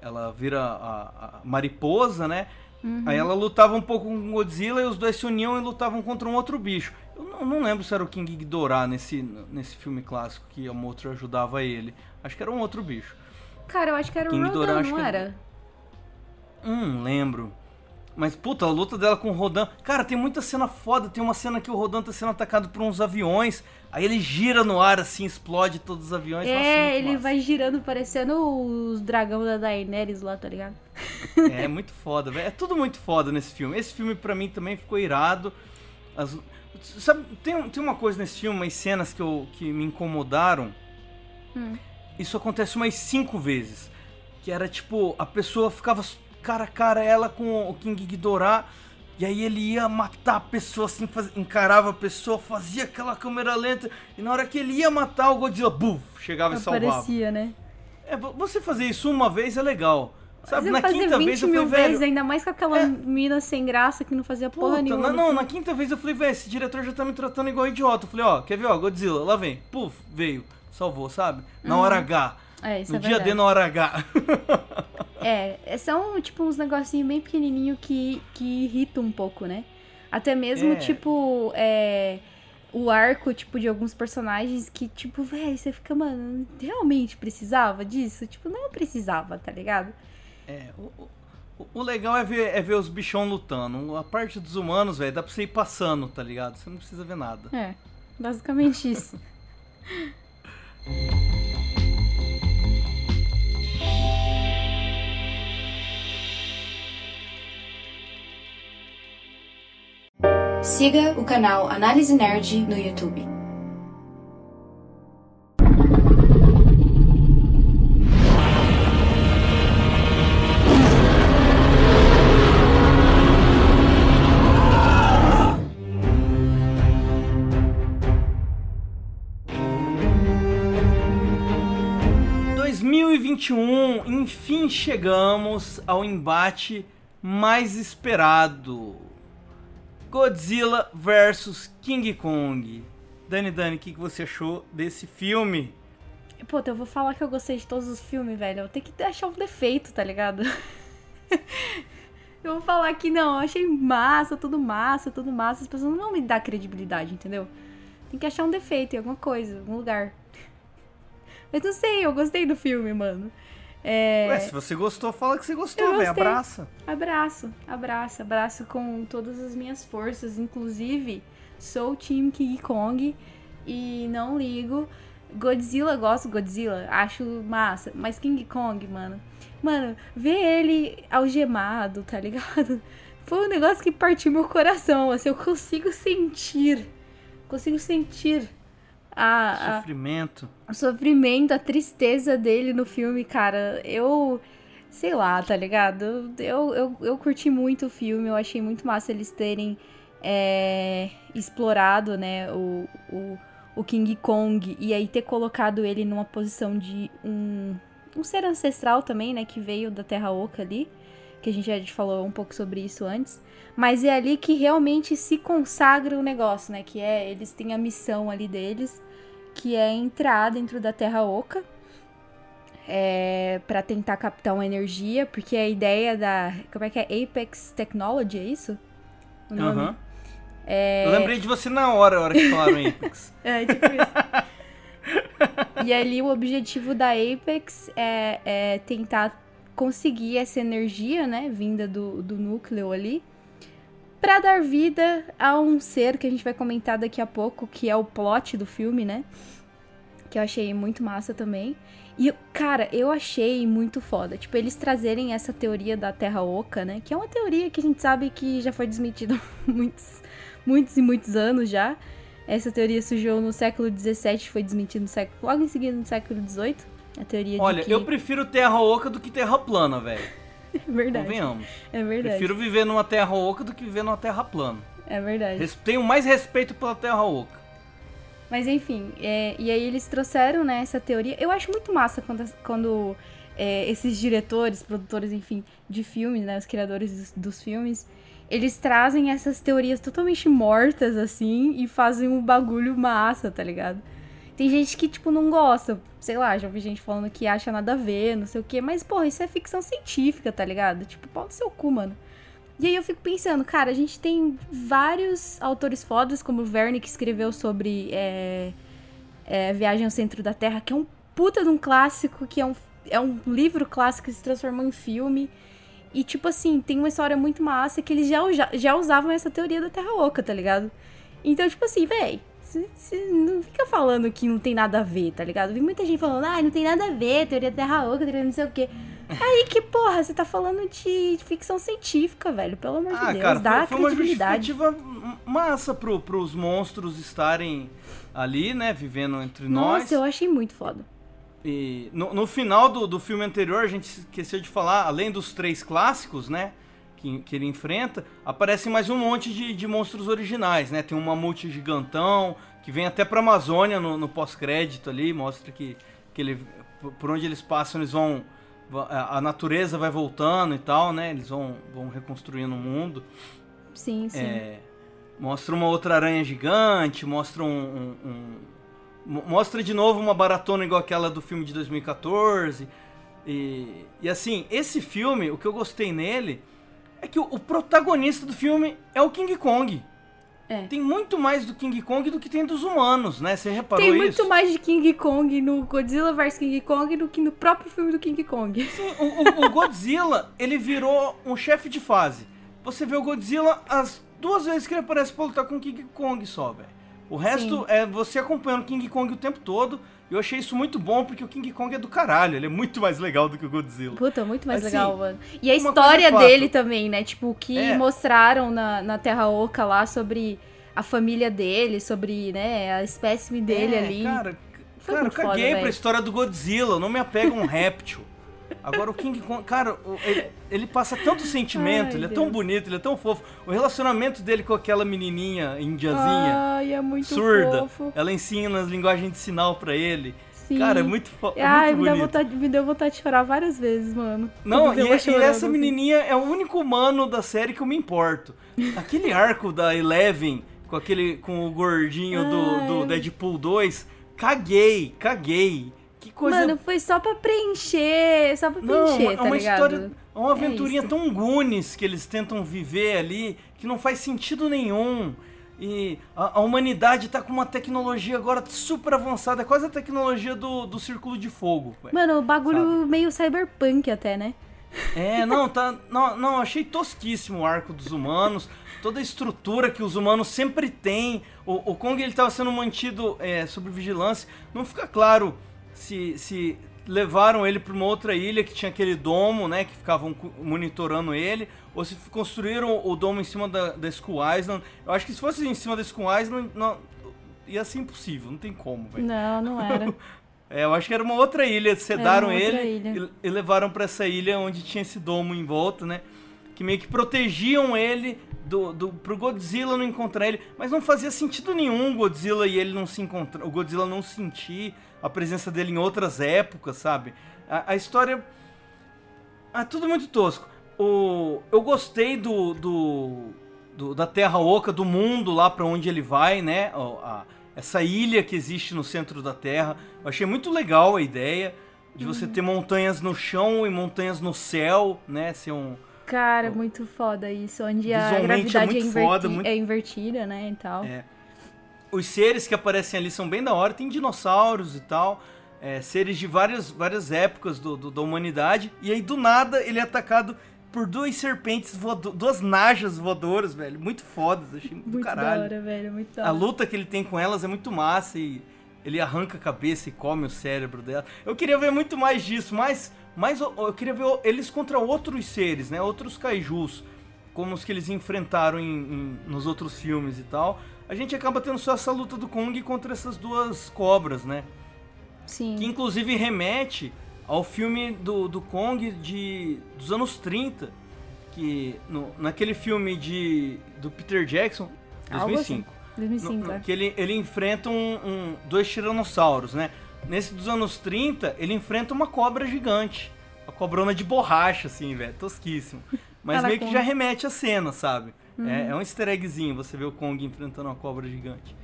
ela vira a, a mariposa, né? Uhum. Aí ela lutava um pouco com o Godzilla e os dois se uniam e lutavam contra um outro bicho. Eu não, não lembro se era o King Ghidorah nesse, nesse filme clássico que a Mothra ajudava ele. Acho que era um outro bicho. Cara, eu acho que era o King Rodan, Ghidorah, não que era? Hum, lembro. Mas, puta, a luta dela com o Rodan. Cara, tem muita cena foda. Tem uma cena que o Rodan tá sendo atacado por uns aviões. Aí ele gira no ar, assim, explode todos os aviões. Nossa, É, muito ele massa. vai girando parecendo os dragão da Daenerys lá, tá ligado? É muito foda, velho. É tudo muito foda nesse filme. Esse filme pra mim também ficou irado. As- Sabe, tem, tem uma coisa nesse filme, umas cenas que, eu, que me incomodaram. Hum. Isso acontece umas cinco vezes. Que era tipo, a pessoa ficava cara a cara ela com o King Ghidorah. E aí ele ia matar a pessoa assim, faz- encarava a pessoa, fazia aquela câmera lenta. E na hora que ele ia matar o Godzilla, buf, chegava e salvava. Aparecia, né? É, vo- você fazer isso uma vez é legal. Sabe, na quinta 20 vez eu falei, velho. vezes, ainda mais com aquela É. mina sem graça que não fazia porra Puta, nenhuma. não, não, na quinta vez eu falei, velho, esse diretor já tá me tratando igual idiota. Eu falei, ó, quer ver, ó, Godzilla, lá vem. Puf, veio, salvou, sabe? Na hora H. É, isso No é dia verdade. D, na hora H. É, são tipo uns negocinhos bem pequenininho que, que irritam um pouco, né? Até mesmo, É. tipo, é, o arco, tipo, de alguns personagens que, tipo, velho, você fica, mano, realmente precisava disso? Tipo, não precisava, tá ligado? É, o, o- o legal é ver, é ver os bichão lutando. A parte dos humanos, velho, dá pra você ir passando, tá ligado? Você não precisa ver nada. É, basicamente isso. Siga o canal Análise Nerd no YouTube. Em 2021, enfim chegamos ao embate mais esperado. Godzilla versus King Kong. Dani Dani, o que, que você achou desse filme? Pô, eu vou falar que eu gostei de todos os filmes, velho. Eu tenho que achar um defeito, tá ligado? eu vou falar que não, eu achei massa, tudo massa, tudo massa. As pessoas não vão me dar credibilidade, entendeu? Tem que achar um defeito em alguma coisa, algum lugar. Mas não sei, eu gostei do filme, mano. É... Ué, se você gostou, fala que você gostou, velho. Abraça. Abraço, abraço, abraço com todas as minhas forças. Inclusive, sou Team King Kong e não ligo. Godzilla, gosto Godzilla, acho massa. Mas King Kong, mano. Mano, ver ele algemado, tá ligado? Foi um negócio que partiu meu coração. Assim, eu consigo sentir. Consigo sentir a, a, Sofrimento. o sofrimento, a tristeza dele no filme, cara, eu. Sei lá, tá ligado? Eu, eu, eu curti muito o filme, eu achei muito massa eles terem é, explorado, né, o, o, o King Kong e aí ter colocado ele numa posição de um, um ser ancestral também, né, que veio da Terra Oca ali. Que a gente já falou um pouco sobre isso antes. Mas é ali que realmente se consagra o negócio, né? Que é, eles têm a missão ali deles, que é entrar dentro da Terra Oca. É, para tentar captar uma energia, porque a ideia da. Como é que é? Apex Technology, é isso? O nome? Uhum. É... Eu lembrei de você na hora, a hora que falaram Apex. é, tipo isso. e ali o objetivo da Apex é, é, tentar conseguir essa energia, né, vinda do, do núcleo ali, para dar vida a um ser que a gente vai comentar daqui a pouco, que é o plot do filme, né? Que eu achei muito massa também. E, cara, eu achei muito foda. Tipo, eles trazerem essa teoria da Terra Oca, né? Que é uma teoria que a gente sabe que já foi desmentida há muitos, muitos e muitos anos já. Essa teoria surgiu no século XVII, foi desmentida no século, logo em seguida no século XVIII. A teoria Olha, de que... eu prefiro terra oca do que terra plana, velho. É verdade. Convenhamos. É verdade. Prefiro viver numa terra oca do que viver numa terra plana. É verdade. Tenho mais respeito pela terra oca. Mas enfim, é, e aí eles trouxeram né, essa teoria. Eu acho muito massa quando, quando é, esses diretores, produtores, enfim, de filmes, né, os criadores dos, dos filmes, eles trazem essas teorias totalmente mortas, assim, e fazem um bagulho massa, tá ligado? Tem gente que, tipo, não gosta. Sei lá, já ouvi gente falando que acha nada a ver, não sei o quê. Mas, porra, isso é ficção científica, tá ligado? Tipo, pau no seu cu, mano. E aí eu fico pensando, cara, a gente tem vários autores fodas, como o Verne, que escreveu sobre é, é, Viagem ao Centro da Terra, que é um puta de um clássico, que é um, é um livro clássico que se transformou em filme. E, tipo assim, tem uma história muito massa que eles já, já usavam essa teoria da Terra Oca, tá ligado? Então, tipo assim, véi, você não fica falando que não tem nada a ver, tá ligado? Vi muita gente falando, ah, não tem nada a ver, teoria da Terra Oca, teoria não sei o quê. Aí que, porra, você tá falando de ficção científica, velho. Pelo amor ah, de Deus, cara, dá foi, foi credibilidade. uma justificativa massa pro, pros monstros estarem ali, né, vivendo entre Nossa, nós. Nossa, eu achei muito foda. E no, no final do, do filme anterior, a gente esqueceu de falar, além dos três clássicos, né, que, que ele enfrenta, aparecem mais um monte de, de monstros originais, né? Tem um mamute gigantão, que vem até pra Amazônia no, no pós-crédito ali, mostra que, que ele, por onde eles passam, eles vão a natureza vai voltando e tal, né? Eles vão, vão reconstruindo o mundo. Sim, sim. É, mostra uma outra aranha gigante, mostra um, um, um, Mostra de novo uma baratona igual aquela do filme de 2014. E, e assim, esse filme, o que eu gostei nele é que o, o protagonista do filme é o King Kong. É. Tem muito mais do King Kong do que tem dos humanos, né? Você reparou isso? Tem muito mais de King Kong no Godzilla vs King Kong do que no próprio filme do King Kong. Sim, o, o, o Godzilla, ele virou um chefe de fase. Você vê o Godzilla as duas vezes que ele aparece pra lutar com o King Kong só, velho. O resto Sim. é você acompanhando King Kong o tempo todo. Eu achei isso muito bom, porque o King Kong é do caralho. Ele é muito mais legal do que o Godzilla. Puta, muito mais assim, legal, mano. E a história dele também, né? Tipo, o que é. mostraram na, na Terra Oca lá sobre a família dele, sobre, né, a espécime dele é, ali. Cara, Foi cara eu caguei foda, pra história do Godzilla. Não me apega um réptil. Agora o King Kong, cara, ele, ele passa tanto sentimento, Ai, ele é Deus. tão bonito, ele é tão fofo. O relacionamento dele com aquela menininha indiazinha Ai, é muito surda, fofo. ela ensina as linguagens de sinal para ele. Sim. Cara, é muito, fofo. Ai, muito me, deu vontade, me deu vontade de chorar várias vezes, mano. Não, e, e, essa assim. menininha é o único humano da série que eu me importo. Aquele arco da Eleven com aquele com o gordinho do, do Deadpool 2, caguei, caguei. Que coisa. Mano, foi só pra preencher, só pra preencher, Não, tá é uma ligado? história, é uma aventurinha é tão Goonies que eles tentam viver ali, que não faz sentido nenhum. E a, a, humanidade tá com uma tecnologia agora super avançada, é quase a tecnologia do, do Círculo de Fogo. Mano, o bagulho sabe? meio cyberpunk até, né? É, não, tá. Não, não, achei tosquíssimo o arco dos humanos toda a estrutura que os humanos sempre têm. O, o Kong ele estava sendo mantido é, sob vigilância. Não fica claro se, se levaram ele para uma outra ilha que tinha aquele domo, né, que ficavam monitorando ele, ou se construíram o domo em cima da, da Skull Island. Eu acho que se fosse em cima da Skull Island, não, ia ser impossível, não tem como, velho. Não, não era. é, eu acho que era uma outra ilha, sedaram ele e, e, levaram para essa ilha onde tinha esse domo em volta, né? Que meio que protegiam ele do, do, pro Godzilla não encontrar ele, mas não fazia sentido nenhum Godzilla e ele não se encontrar, o Godzilla não sentir a presença dele em outras épocas, sabe? A, a história é tudo muito tosco. o, eu gostei do, do, do- da Terra Oca, do mundo lá pra onde ele vai, né? A- essa ilha que existe no centro da Terra. Eu achei muito legal a ideia de você ter montanhas no chão e montanhas no céu, né? Ser um. Cara, muito foda isso, onde a é gravidade é, muito inverti- foda, muito- é invertida, né, e tal. É. Os seres que aparecem ali são bem da hora, tem dinossauros e tal. é, seres de várias, várias épocas do, do- da humanidade. E aí, do nada, ele é atacado por duas serpentes, voado- duas najas voadoras, velho. Muito fodas, achei muito, Muito caralho. da hora, velho, muito da A hora. luta que ele tem com elas é muito massa e ele arranca a cabeça e come o cérebro dela. Eu queria ver muito mais disso, mas, mas eu, eu queria ver eles contra outros seres, né? Outros kaijus, como os que eles enfrentaram em- em- nos outros filmes e tal. A gente acaba tendo só essa luta do Kong contra essas duas cobras, né? Sim. Que inclusive remete ao filme do, do Kong de, dos anos 30. Que no, naquele filme de, do Peter Jackson, Algo 2005. 2005, No- no- é. que ele, ele enfrenta um, um- dois tiranossauros, né? Nesse dos anos 30, ele enfrenta uma cobra gigante. Uma cobrona de borracha, assim, velho. Tosquíssimo. Mas Cara, meio que já remete à cena, sabe? Uhum. É, é um easter eggzinho você vê o Kong enfrentando uma cobra gigante.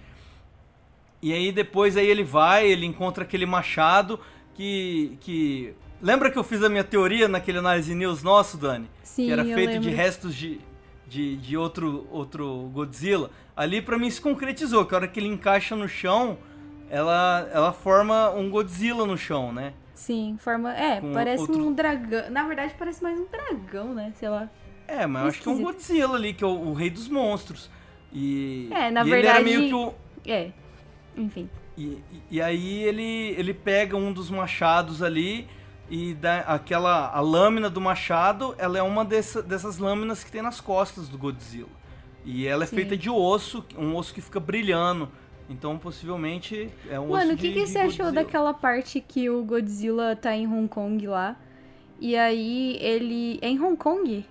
E aí depois aí ele vai, ele encontra aquele machado que. que... Lembra que eu fiz a minha teoria naquele análise news nosso, Dani? Sim, que era feito de lembro. restos de, de, de outro, outro Godzilla. Ali pra mim se concretizou, que a hora que ele encaixa no chão, ela, ela forma um Godzilla no chão, né? Sim, forma. É, Com parece outro- um dragão. Na verdade, parece mais um dragão, né? Sei lá. É, mas eu acho que é um. Godzilla ali, que é o, o rei dos monstros. E, É, na e ele era verdade- meio que o, É. Enfim. E, e- aí ele, ele pega um dos machados ali e dá aquela a lâmina do machado, ela é uma dessa- dessas lâminas que tem nas costas do Godzilla. E ela é Sim. feita de osso, um osso que fica brilhando. Então possivelmente é um osso Mano, o de, que, que de você achou Godzilla. daquela parte que o Godzilla tá em Hong Kong lá? E aí ele. É em Hong Kong?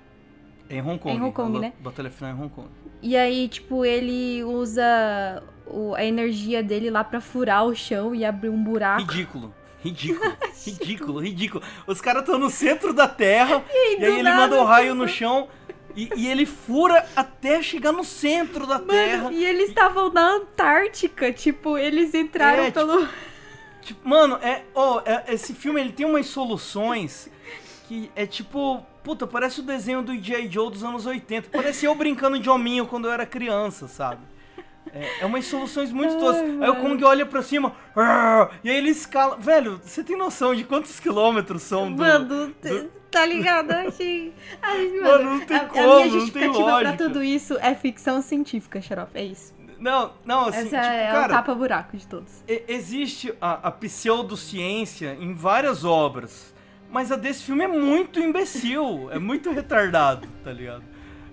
Em Hong Kong. em Hong Kong, né? Batalha final em Hong Kong. E aí, tipo, ele usa o- a energia dele lá pra furar o chão e abrir um buraco. Ridículo. Ridículo, ridículo, ridículo. Os caras estão no centro da Terra e, do aí ele nada, manda o raio no chão e, e ele fura até chegar no centro da Terra. Mano, e eles estavam na Antártica, tipo, eles entraram É, tipo, pelo. Tipo, mano, é, ó, é- esse filme ele tem umas soluções que é tipo, puta, parece o desenho do J. Joe dos anos 80. Parece eu brincando de hominho quando eu era criança, sabe? É, é umas soluções muito toscas. Aí o. Kong olha pra cima, e aí ele escala. Velho, você tem noção de quantos quilômetros são do. Mano, do- tá ligado? Achei. Ai, mano, Mano, não tem a, a como, minha não tem justificativa pra tudo isso é ficção científica, Xarope. É isso. Não, não, assim, Essa tipo, é o cara, tapa-buraco de todos. Existe a, a pseudociência em várias obras, mas a desse filme é muito imbecil, é muito retardado, tá ligado?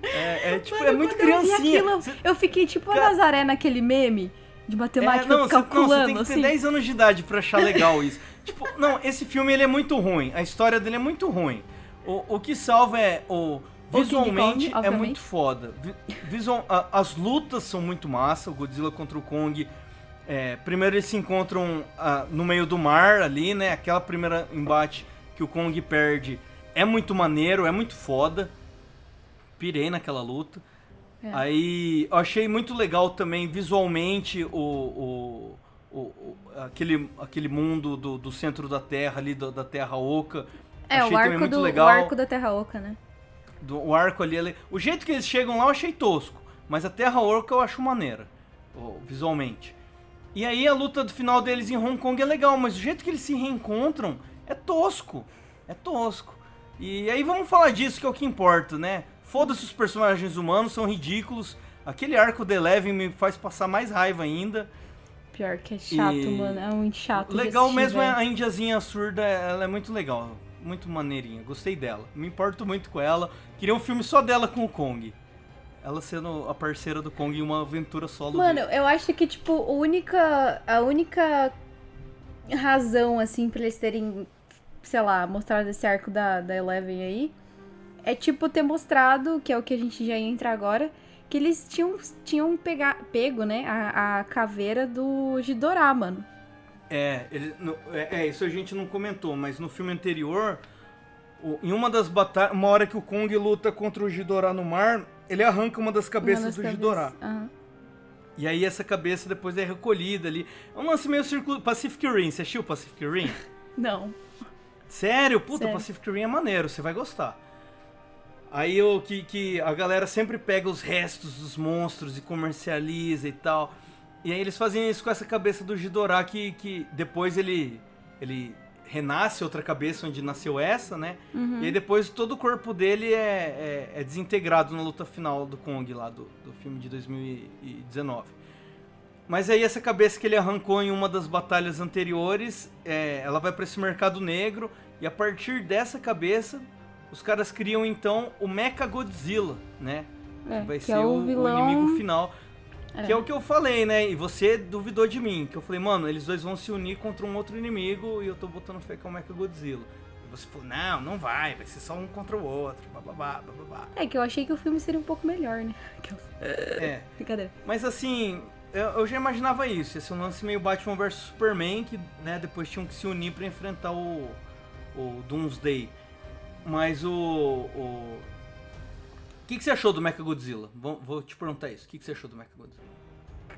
É, é, tipo, é Mano, muito quando eu criancinha. aquilo, Cê- eu fiquei tipo a Nazaré naquele meme de matemática é, não, cê- não, você calculando, tem que ter assim. 10 anos de idade pra achar legal isso. tipo, não, esse filme ele é muito ruim, a história dele é muito ruim. O, o que salva é o visualmente Kong, é muito foda. Vi- Visual, a- as lutas são muito massa, o Godzilla contra o Kong. é, primeiro eles se encontram ah, no meio do mar ali, né? Aquela primeira embate que o Kong perde é muito maneiro, é muito foda. Pirei naquela luta. É. Aí eu achei muito legal também visualmente o, o, o- o- aquele, aquele mundo do, do centro da Terra ali, da, da Terra Oca. É, achei o arco, muito do, legal. o arco da Terra Oca, né? Do, o arco ali, ali- O jeito que eles chegam lá eu achei tosco. Mas a Terra Oca eu acho maneira. Visualmente. E aí a luta do final deles em Hong Kong é legal, mas o jeito que eles se reencontram é tosco. É tosco. E aí vamos falar disso que é o que importa, né? Foda-se os personagens humanos, são ridículos. Aquele arco de Eleven me faz passar mais raiva ainda. Pior que é chato, E- mano. É muito chato. legal mesmo é a indiazinha surda, ela é muito legal. Muito maneirinha, gostei dela. Me importo muito com ela. Queria um filme só dela com o Kong. Ela sendo a parceira do Kong em uma aventura solo Mano, dele. eu acho que, tipo, a única, a única razão, assim, pra eles terem, sei lá, mostrado esse arco da, da Eleven aí, é, tipo, ter mostrado, que é o que a gente já ia entrar agora, que eles tinham, tinham pega, pego, né, a, a caveira do Ghidorah, mano. É, ele, no- é, é, isso a gente não comentou, mas no filme anterior, o- em uma das batalhas, uma hora que o Kong luta contra o Ghidorah no mar, ele arranca uma das cabeças Uma das do cabeças. Aham. E aí essa cabeça depois é recolhida ali. É um lance meio círculo Pacific Rim. Você assistiu Pacific Rim? Não. Sério? Puta, Sério. Pacific Rim é maneiro, você vai gostar. Aí o que, que a galera sempre pega os restos dos monstros e comercializa e tal. E aí eles fazem isso com essa cabeça do Ghidorah que, que depois ele ele renasce outra cabeça onde nasceu essa, né? Uhum. E aí depois todo o corpo dele é, é, é desintegrado na luta final do Kong lá do, do filme de 2019. Mas aí essa cabeça que ele arrancou em uma das batalhas anteriores, é, ela vai para esse mercado negro e a partir dessa cabeça os caras criam então o Mecha Godzilla, né? É, vai que ser é o o, o vilão- inimigo final. É. Que é o que eu falei, né? E você duvidou de mim. Que eu falei, mano, eles dois vão se unir contra um outro inimigo e eu tô botando fé que é o Mecha Godzilla. E você falou, não, não vai, vai ser só um contra o outro, bababá, bababá. É que eu achei que o filme seria um pouco melhor, né? É, Brincadeira. mas assim, eu, eu já imaginava isso. Esse um lance meio Batman vs Superman, que né, depois tinham que se unir pra enfrentar o, o Doomsday. Mas. O o que, que você achou do Mecha Godzilla? Vou, vou te perguntar isso. O que, que você achou do Mecha Godzilla?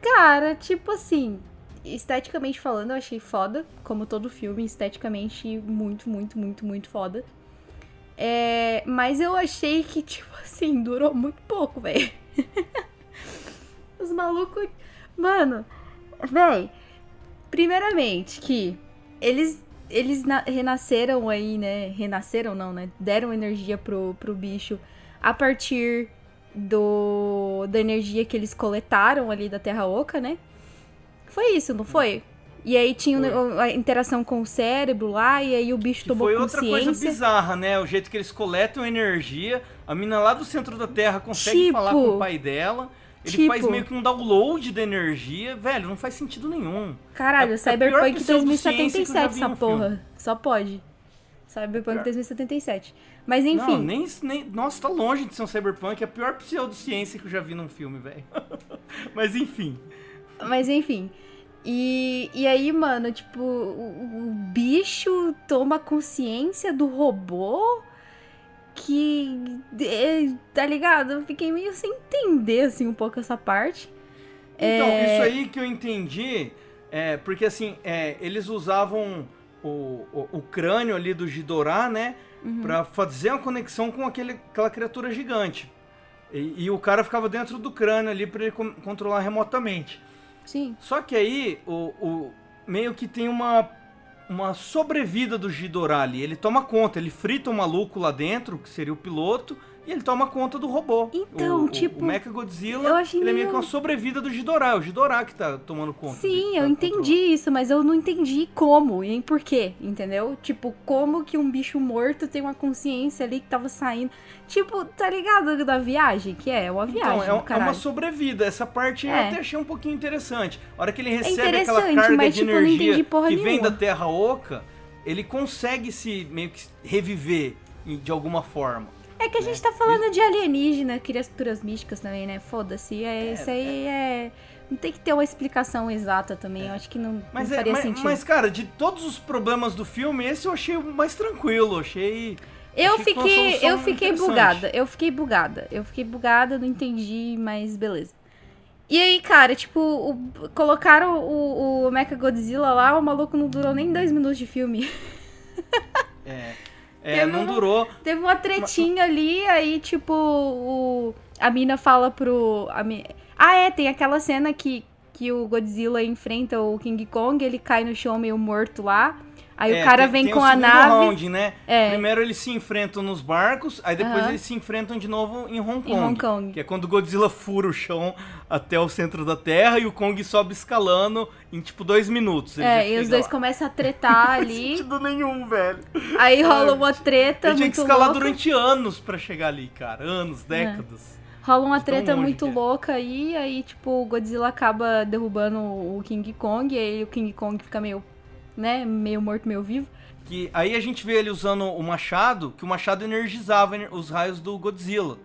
Cara, tipo assim, esteticamente falando, eu achei foda. Como todo filme, esteticamente muito, muito, muito, muito foda. É, mas eu achei que, tipo assim, durou muito pouco, velho. Os malucos. Mano, véi. Primeiramente, que eles. Eles na- renasceram aí, né? Renasceram não, né? Deram energia pro, pro bicho a partir do da energia que eles coletaram ali da Terra Oca, né? Foi isso, não foi? E aí tinha o- a interação com o cérebro lá, e aí o bicho Que tomou foi outra coisa consciência. bizarra, né? O jeito que eles coletam energia. A mina lá do centro da Terra consegue Tipo- falar com o pai dela. Ele tipo- faz meio que um download da energia. Velho, não faz sentido nenhum. Caralho, É- é Cyberpunk já 2077, vi essa porra. Só pode. Cyberpunk Pior. 2077. Mas enfim. Não, nem, nem. Nossa, tá longe de ser um cyberpunk. É a pior pseudociência que eu já vi num filme, velho. Mas enfim. Mas enfim. E, e aí, mano, tipo, o, o bicho toma consciência do robô que. é, tá ligado? Eu fiquei meio sem entender, assim, um pouco essa parte. Então, É. isso aí que eu entendi é porque assim, é, eles usavam o, o, o crânio ali do Ghidorah, né? Uhum. Pra fazer uma conexão com aquele, aquela criatura gigante. E, e o cara ficava dentro do crânio ali pra ele con- controlar remotamente. Sim. Só que aí, o, o- meio que tem uma, uma sobrevida do Ghidorah ali. Ele toma conta, ele frita o maluco lá dentro, que seria o piloto, e ele toma conta do robô. Então, o, tipo, O Mecha Godzilla, eu achei ele é meio que uma sobrevida do Ghidorah. É o Ghidorah que tá tomando conta. Sim, dele, eu tá entendi controlando. isso, mas eu não entendi como e por quê, entendeu? Tipo, como que um bicho morto tem uma consciência ali que tava saindo. Tipo, tá ligado da viagem? Que é, uma viagem, Então, é, um- é uma sobrevida. Essa parte eu É. até achei um pouquinho interessante. A hora que ele recebe aquela interessante, carga mas, de tipo, eu energia que vem nenhuma. da Terra Oca, ele consegue se meio que reviver em- de alguma forma. É que a gente tá falando de alienígena, criaturas místicas também, né? Foda-se. É, isso aí é. Não tem que ter uma explicação exata também. Eu acho que não, Mas, não é, faria mas, sentido. mas, cara, de todos os problemas do filme, esse eu achei o mais tranquilo. Achei. eu achei fiquei, eu fiquei bugada. Eu fiquei bugada. Eu fiquei bugada, não entendi, mas beleza. E aí, cara, tipo, o- colocaram o, o Mecha Godzilla lá, o maluco não durou nem dois minutos de filme. É, é, Teve não uma- durou. Teve uma tretinha ali, aí, tipo, o, a mina fala pro. a mi- Ah, é, tem aquela cena que, que o Godzilla enfrenta o King Kong, ele cai no chão meio morto lá. Aí É, o cara tem- vem tem com a nave. round, né? É. Primeiro eles se enfrentam nos barcos, aí depois eles se enfrentam de novo em Hong Kong. Em Hong Kong. Que é quando o Godzilla fura o chão até o centro da Terra e o Kong sobe escalando em tipo dois minutos. É, e os dois lá. começam a tretar Não ali. sentido nenhum, velho. Aí rola uma treta Ele tinha que escalar durante anos pra chegar ali, cara. Anos, décadas. Rola uma treta muito é. louca aí, aí, tipo, o Godzilla acaba derrubando o King Kong, e aí o King Kong fica meio, né, meio morto, meio vivo. Que aí a gente vê ele usando o machado, que o machado energizava ener- os raios do Godzilla.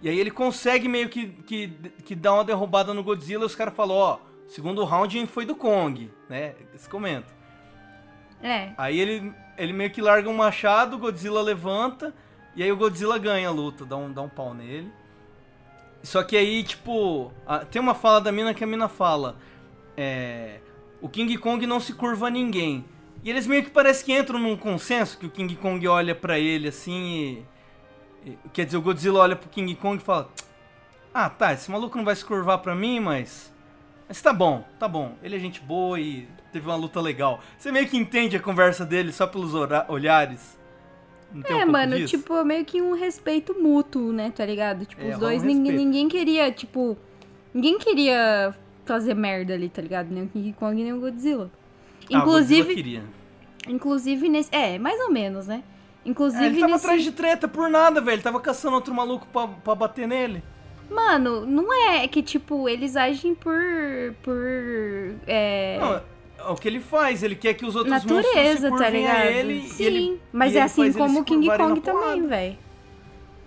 E aí ele consegue meio que, que, que dar uma derrubada no Godzilla e os caras falam, ó, segundo round foi do Kong, né? Eles comentam. É, Aí ele, ele meio que larga um machado, o Godzilla levanta, e aí o Godzilla ganha a luta, dá um, dá um pau nele. Só que aí, tipo, a- tem uma fala da mina que a mina fala: é, o King Kong não se curva a ninguém. E eles meio que parece que entram num consenso que o King Kong olha pra ele assim e, e- Quer dizer, o Godzilla olha pro King Kong e fala: Ah, tá, esse maluco não vai se curvar pra mim, mas. Mas tá bom, tá bom. Ele é gente boa e teve uma luta legal. Você meio que entende a conversa dele só pelos olhares. Não tem um É, pouco mano, disso? tipo, meio que um respeito mútuo, né, tá ligado? Tipo, É, os rola um dois, ninguém, ninguém queria, tipo, ninguém queria fazer merda ali, tá ligado? Nem o King Kong, nem o Godzilla. Ah, o Godzilla Inclusive, queria. inclusive nesse, é, mais ou menos, né? Inclusive É, ele tava nesse, atrás de treta por nada, velho. Ele tava caçando outro maluco pra, pra bater nele. mano, não é que, tipo, eles agem por, por, é... Não, é o que ele faz, ele quer que os outros monstros se natureza, tá ligado? a ele. Sim, ele, mas é assim como o King Kong também, velho.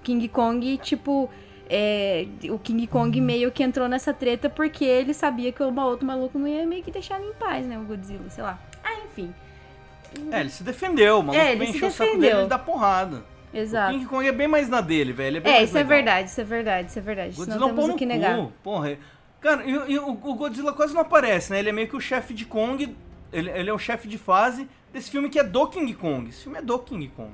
King Kong, tipo, é, o King Kong meio que entrou nessa treta porque ele sabia que o outro maluco não ia meio que deixar ele em paz, né? O Godzilla, sei lá. Ah, enfim. É, ele se defendeu, o maluco É, ele encher o saco dele e dá porrada. O Exato. King Kong é bem mais na dele, velho. É É, isso é legal. verdade, isso é verdade, isso é verdade. Godzilla não é temos o que negar. cu, porra. é- Cara, e, e o, o Godzilla quase não aparece, né? Ele é meio que o chefe de Kong, ele, ele é o chefe de fase desse filme que é do King Kong. Esse filme é do King Kong.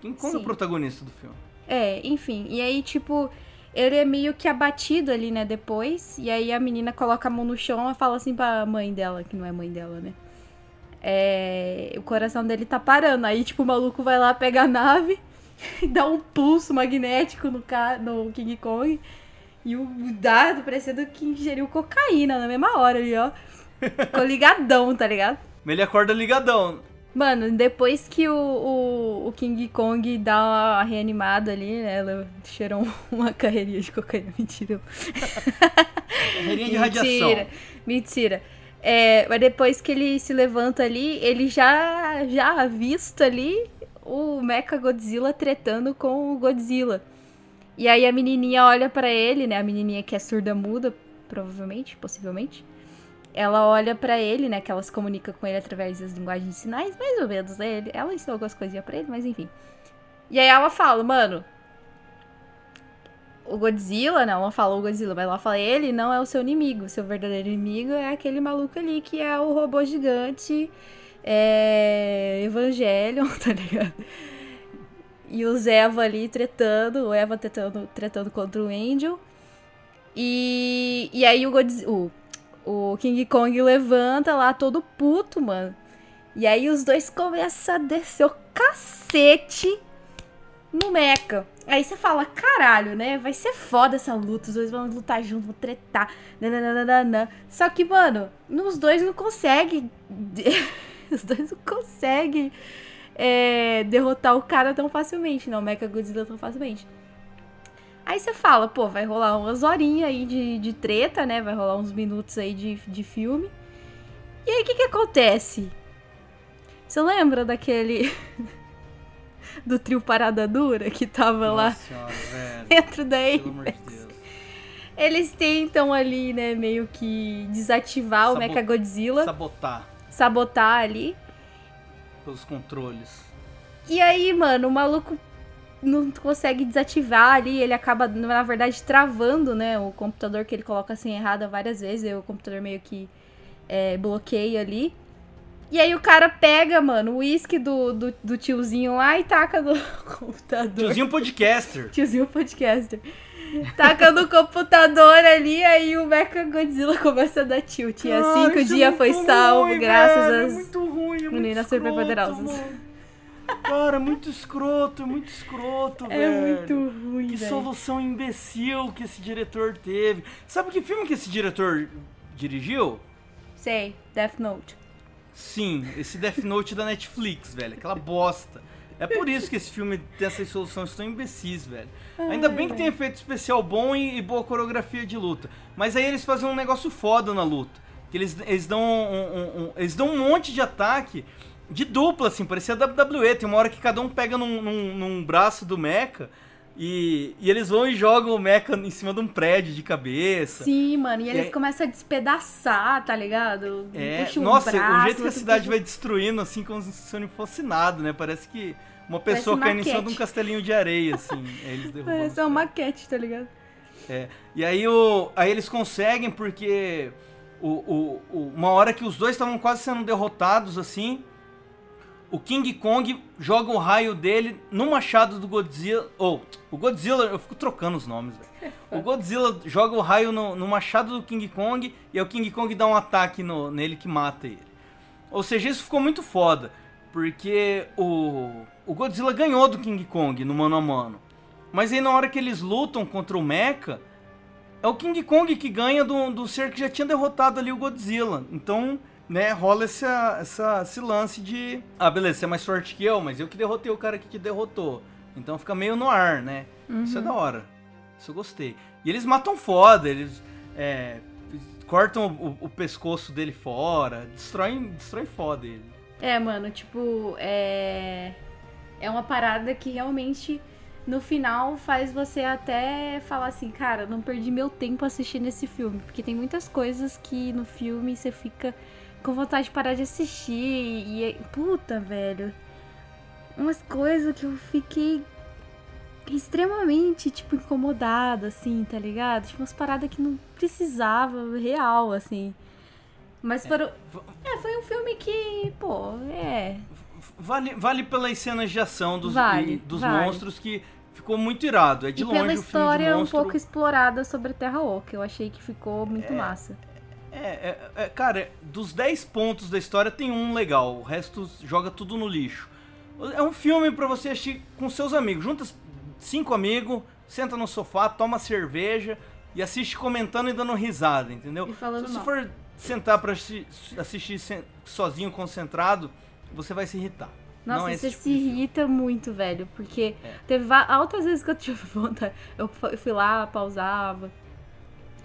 King Kong é Sim. o protagonista do filme. É, enfim. E aí, tipo, ele é meio que abatido ali, né, depois. E aí a menina coloca a mão no chão e fala assim pra mãe dela, que não é mãe dela, né? É, o coração dele tá parando. Aí, tipo, o maluco vai lá, pega a nave e dá um pulso magnético no, ca... no King Kong. E o dado parecendo que ingeriu cocaína na mesma hora ali, ó. Ficou ligadão, tá ligado? Mas ele acorda ligadão. Mano, depois que o, o, o King Kong dá uma reanimada ali, né? Ela cheirou uma carreirinha de cocaína. Mentira. Carreirinha de radiação. Mentira. Mentira. É, mas depois que ele se levanta ali, ele já, já avista ali o Mecha Godzilla tretando com o Godzilla. E aí a menininha olha pra ele, né? A menininha que é surda muda, provavelmente, possivelmente. Ela olha pra ele, né? Que ela se comunica com ele através das linguagens de sinais, mais ou menos, né? Ele- Ela ensinou algumas coisinhas pra ele, mas enfim. E aí ela fala, mano, o Godzilla, não, ela fala o Godzilla, mas ela fala, ele não é o seu inimigo. Seu verdadeiro inimigo é aquele maluco ali que é o robô gigante, é. Evangelion, tá ligado? E os Eva ali tretando, o Eva tretando, tretando contra o Angel. E, e aí o, Godzi- o, o King Kong levanta lá todo puto, mano. E aí os dois começam a descer o cacete no mecha. Aí você fala, caralho, né? Vai ser foda essa luta. Os dois vão lutar juntos, vão tretar. Nananana. Só que, mano, os dois não conseguem. Os dois não conseguem é, derrotar o cara tão facilmente, não. O Mecha Godzilla tão facilmente. Aí você fala, pô, vai rolar umas horinhas aí de, de treta, né? Vai rolar uns minutos aí de, de filme. E aí o que que acontece? Você lembra daquele. do trio Parada Dura que tava lá Nossa senhora, velho. dentro da Pelo amor de Apex? Deus. Eles tentam ali, né, meio que desativar o Sabo- Mecha Godzilla, Sabotar sabotar ali. pelos controles. E aí, mano, o maluco não consegue desativar ali, ele acaba, na verdade, travando, né, o computador que ele coloca assim errada várias vezes, o computador meio que é, bloqueia ali. E aí o cara pega, mano, o uísque do, do, do tiozinho lá e taca no computador. Tiozinho podcaster. Tiozinho podcaster. Taca no computador ali, aí o Mecha Godzilla começa a dar tilt. E assim Cara, que o é dia foi salvo, ruim, graças velho, É às. muito ruim, é muito meninas escroto, superpoderosas. mano. Cara, muito escroto, é muito escroto, É velho. muito ruim, Que velho. solução imbecil que esse diretor teve. Sabe que filme que esse diretor dirigiu? Sei, Death Note. Sim, esse Death Note da Netflix, velho. Aquela bosta. É por isso que esse filme tem essas soluções tão imbecis, velho. Ainda bem que tem efeito especial bom e, e boa coreografia de luta. Mas aí eles fazem um negócio foda na luta. Que eles, eles dão um, um- um- eles dão um monte de ataque de dupla, assim, parecia WWE. Tem uma hora que cada um pega num, num- num braço do mecha E, e eles vão e jogam o mecha em cima de um prédio de cabeça. Sim, mano, e eles aí- começam a despedaçar, tá ligado? É, um nossa, braço, o jeito que a cidade puxa- vai destruindo, assim, como se não fosse nada, né? Parece que uma pessoa caindo em cima de um castelinho de areia, assim. aí eles derrubam Parece uma maquete, tá ligado? É, e aí, o, aí eles conseguem porque o, o, o- uma hora que os dois estavam quase sendo derrotados assim, o King Kong joga o raio dele no machado do Godzilla. Ou, o Godzilla, eu fico trocando os nomes, velho. O Godzilla joga o raio no, no machado do King Kong e aí o King Kong dá um ataque no- nele que mata ele. Ou seja, isso ficou muito foda, porque o, o Godzilla ganhou do King Kong no mano a mano. Mas aí na hora que eles lutam contra o Mecha, é o King Kong que ganha do, do ser que já tinha derrotado ali o Godzilla. Então, né, rola essa, essa, esse lance de. Ah, beleza, você é mais forte que eu, mas eu que derrotei o cara que te derrotou. Então fica meio no ar, né? Isso é da hora. Isso eu gostei. E eles matam foda, eles é, cortam o, o pescoço dele fora, destroem, destroem foda ele. É, mano, tipo, é. É uma parada que realmente no final faz você até falar assim, cara, não perdi meu tempo assistindo esse filme. Porque tem muitas coisas que no filme você fica com vontade de parar de assistir. E. é- Puta, velho. Umas coisas que eu fiquei extremamente, tipo, incomodada, assim, tá ligado? Tipo, umas paradas que não precisava, real, assim. Mas foram. É, foi um filme que, pô, é. Vale, vale pelas cenas de ação dos, Vale, e dos vale. monstros que ficou muito irado. É de e longe pela o filme de história um pouco explorada sobre Terra Oca. Eu achei que ficou muito massa. É, é, é, cara, dos 10 pontos da história tem um legal, o resto joga tudo no lixo. É um filme pra você assistir com seus amigos. Junta cinco amigos, senta no sofá, toma cerveja e assiste comentando e dando risada, entendeu? E falando Se você mal. for sentar pra assi- assistir sozinho, concentrado, você vai se irritar. Não Nossa, é você tipo se irrita muito, velho. Porque É. teve altas vezes que eu tive vontade. Eu fui lá, pausava.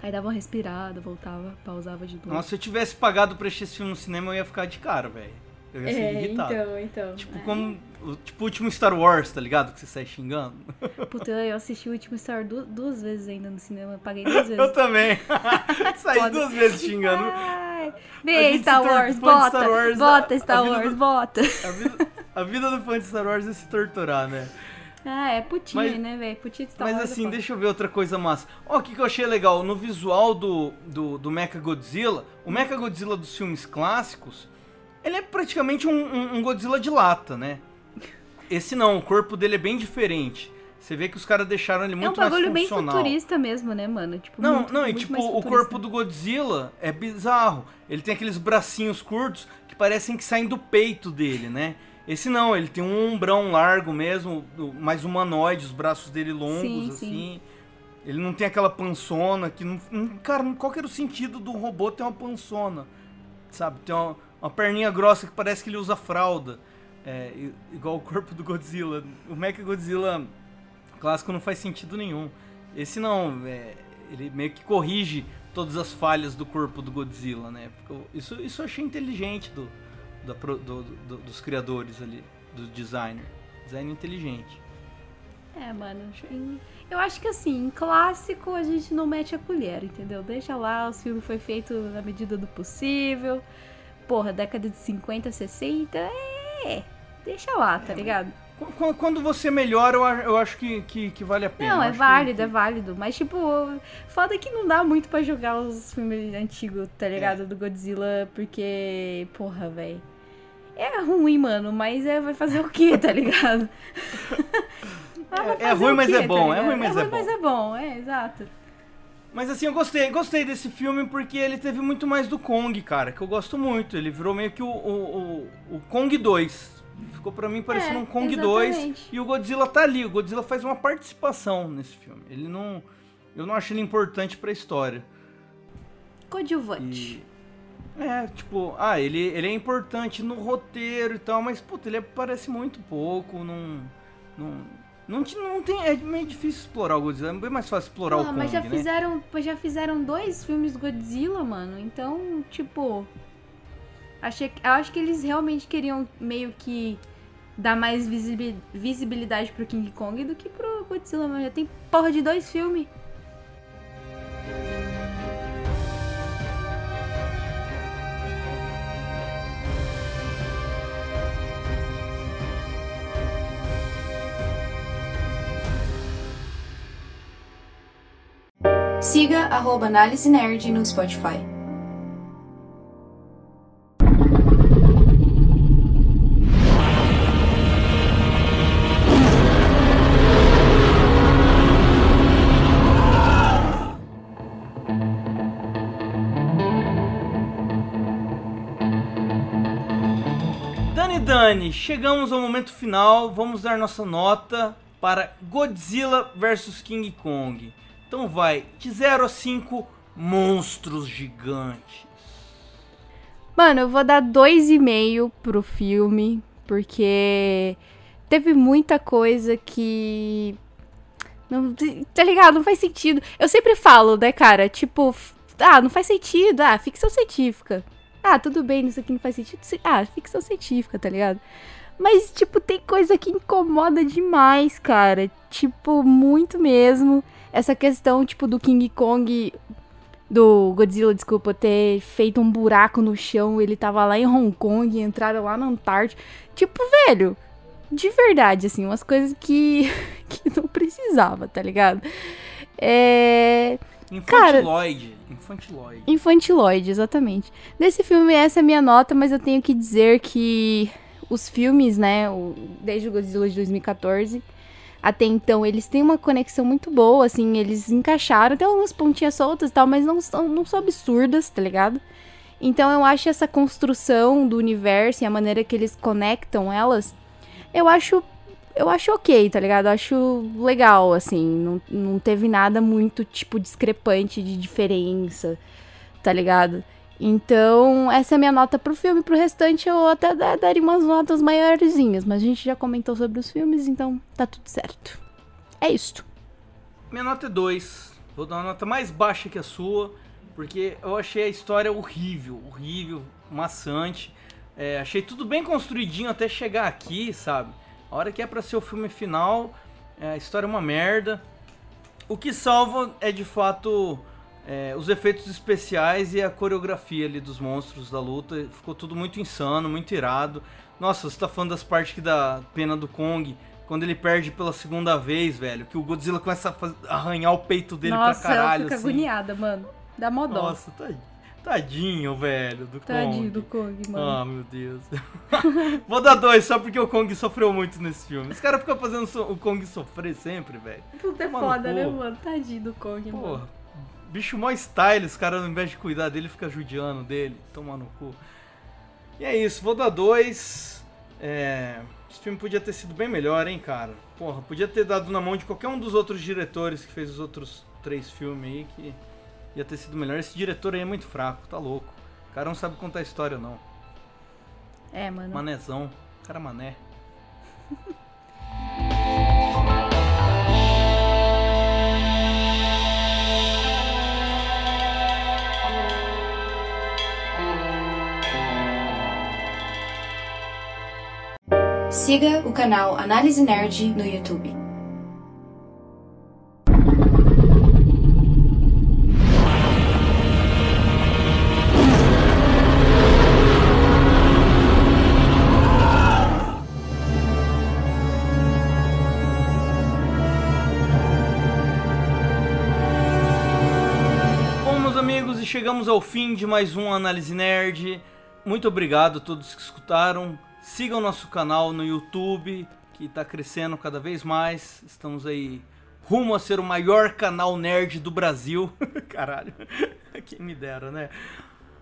Aí dava uma respirada, voltava, pausava de novo. Nossa, se eu tivesse pagado pra assistir esse filme no cinema, eu ia ficar de cara, velho. Eu ia ser é, irritado. então, então. Tipo, é. como. o- Tipo o último Star Wars, tá ligado? Que você sai xingando. Puta, eu assisti o último Star Wars du- duas vezes ainda no cinema. eu Paguei duas vezes. Eu também. Saí duas vezes xingando. Ai, vem Star Wars, bota, Star Wars, bota Star a Wars, do- bota. A vida, a vida do fã de Star Wars é se torturar, né? Ah, é putinha, Mas- né, velho? Putinha de Star Mas Wars. é assim, deixa eu ver outra coisa massa. Ó, o que, que eu achei legal? No visual do, do, do Mecha Godzilla, o Mecha Godzilla dos filmes clássicos, ele é praticamente um, um- um Godzilla de lata, né? Esse não, o corpo dele é bem diferente. Você vê que os caras deixaram ele É um muito mais bagulho bem funcional. futurista mesmo, né, mano? Tipo, Não, muito- não, e tipo, o corpo do Godzilla é bizarro. Ele tem aqueles bracinhos curtos que parecem que saem do peito dele, né? Esse não, ele tem um ombrão largo mesmo, mais humanoide, os braços dele longos, Sim, assim. sim. Ele não tem aquela pançona que não. Cara, qual que era o sentido do robô ter uma pançona? Sabe? Tem uma, uma perninha grossa que parece que ele usa fralda. É, igual o corpo do Godzilla. O Mecha Godzilla clássico não faz sentido nenhum. Esse não, é, ele meio que corrige todas as falhas do corpo do Godzilla, né? Isso, isso eu achei inteligente do, da do- do- dos criadores ali, do designer. Design inteligente. É, mano. Eu acho que assim, em clássico a gente não mete a colher, entendeu? Deixa lá, o filme foi feito na medida do possível. Porra, década de 50, 60, é. Deixa lá, tá ligado? Qu- qu- Quando você melhora, eu acho que, que, que vale a pena. Não, é válido, que- é válido. Mas, tipo, foda que não dá muito pra jogar os filmes antigos, tá ligado? É. Do Godzilla, porque, porra, velho. É ruim, mano, mas é, vai fazer o quê, tá ligado? Ah, É- é ruim, o mas quê, é tá bom, é ligado? ruim, mas é ruim, bom. mas é bom, é, exato. Mas assim, eu gostei, gostei desse filme porque ele teve muito mais do Kong, cara, que eu gosto muito. Ele virou meio que o, o, o, o Kong 2. Ficou pra mim parecendo É, um Kong exatamente. 2. E o Godzilla tá ali. O Godzilla faz uma participação nesse filme. Ele não. Eu não acho ele importante pra história. Coadjuvante. E. É, tipo, ah, ele, ele é importante no roteiro e tal, mas, puta, ele aparece muito pouco, não. Não, não, não tem. É meio difícil explorar o Godzilla, é bem mais fácil explorar Porra, o Kong, mas já né? fizeram, mas já fizeram dois filmes do Godzilla, mano. Então, tipo, achei, eu acho que eles realmente queriam meio que dar mais visibi- visibilidade pro King Kong do que pro, Godzilla, mas já tem porra de dois filmes. Siga arroba Análise Nerd no Spotify. Dani Dani, chegamos ao momento final, vamos dar nossa nota para Godzilla vs King Kong. Então vai, de 0 a 5, monstros gigantes. Mano, eu vou dar dois e meio pro filme, porque teve muita coisa que. Não, tá ligado? Não faz sentido. Eu sempre falo, né, cara? Tipo, ah, não faz sentido. Ah, ficção científica. Ah, tudo bem, isso aqui não faz sentido. Ah, ficção científica, tá ligado? Mas, tipo, tem coisa que incomoda demais, cara. Tipo, muito mesmo. Essa questão, tipo, do King Kong do Godzilla, desculpa, ter feito um buraco no chão, ele tava lá em Hong Kong, entraram lá na Antártida. Tipo, velho, de verdade, assim, umas coisas que, que não precisava, tá ligado? É. Cara- Infantiloide. Infantiloide. Infantiloide, exatamente. Nesse filme, essa é a minha nota, mas eu tenho que dizer que os filmes, né, o- desde o Godzilla de 2014 até então, eles têm uma conexão muito boa, assim, eles encaixaram, tem algumas pontinhas soltas e tal, mas não são, não são absurdas, tá ligado? Então eu acho essa construção do universo e a maneira que eles conectam elas, eu acho eu acho ok, tá ligado? Eu acho legal, assim, não, não teve nada muito, tipo, discrepante de diferença, tá ligado? Então, essa é a minha nota pro filme. Pro restante, eu até da- daria umas notas maiorzinhas. Mas a gente já comentou sobre os filmes, então tá tudo certo. É isto. Minha nota é 2. Vou dar uma nota mais baixa que a sua, porque eu achei a história horrível, horrível, maçante. É, achei tudo bem construidinho até chegar aqui, sabe? A hora que é pra ser o filme final, é, a história é uma merda. O que salva é de fato é, os efeitos especiais e a coreografia ali dos monstros da luta. Ficou tudo muito insano, muito irado. Nossa, você tá falando das partes que dá pena do Kong. Quando ele perde pela segunda vez, velho. Que o Godzilla começa a arranhar o peito dele pra caralho. assim. agoniada, mano. Dá mó Nossa, tadinho, tadinho, velho, do Kong. Kong, Ah, meu Deus. Vou dar dois só porque o Kong sofreu muito nesse filme. Os caras ficam fazendo so- o Kong sofrer sempre, velho. Puta é Mano, foda, né, mano? Tadinho do Kong, mano. Bicho mó style, os caras ao invés de cuidar dele, fica judiando dele, tomar no cu. E é isso, vou dar dois. É, esse filme podia ter sido bem melhor, hein, cara. Porra, podia ter dado na mão de qualquer um dos outros diretores que fez os outros três filmes aí, que ia ter sido melhor. Esse diretor aí é muito fraco, tá louco. O cara não sabe contar história, não. É, mano. Manezão, cara mané. Siga o canal Análise Nerd no YouTube. Chegamos ao fim de mais um Análise Nerd. Muito obrigado a todos que escutaram. Sigam nosso canal no YouTube, que está crescendo cada vez mais. Estamos aí rumo a ser o maior canal nerd do Brasil. Caralho, quem me dera, né?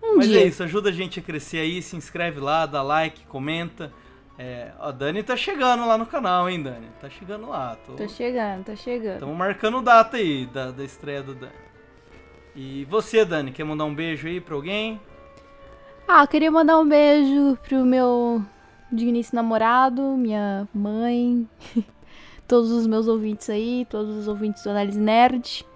Um Mas dia. é isso, ajuda a gente a crescer aí, se inscreve lá, dá like, comenta. É, a Dani tá chegando lá no canal, hein, Dani? Tá chegando lá. Tô... Tô chegando, tá chegando. Estamos marcando data aí da, da estreia do Dani. E você, Dani, quer mandar um beijo aí pra alguém? Ah, eu queria mandar um beijo pro meu digníssimo namorado, minha mãe, todos os meus ouvintes aí, todos os ouvintes do Análise Nerd.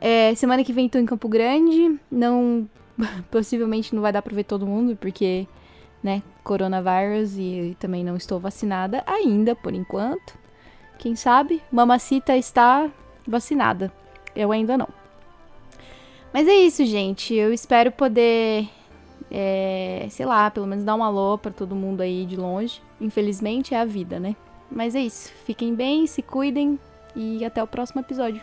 É, semana que vem tô em Campo Grande, não possivelmente não vai dar pra ver todo mundo, porque, né, coronavírus e também não estou vacinada ainda, por enquanto. Quem sabe? Mamacita está vacinada. Eu ainda não. Mas é isso, gente. Eu espero poder, é, sei lá, pelo menos dar um alô para todo mundo aí de longe. Infelizmente é a vida, né? Mas é isso. Fiquem bem, se cuidem e até o próximo episódio.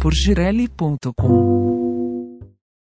por girelli.com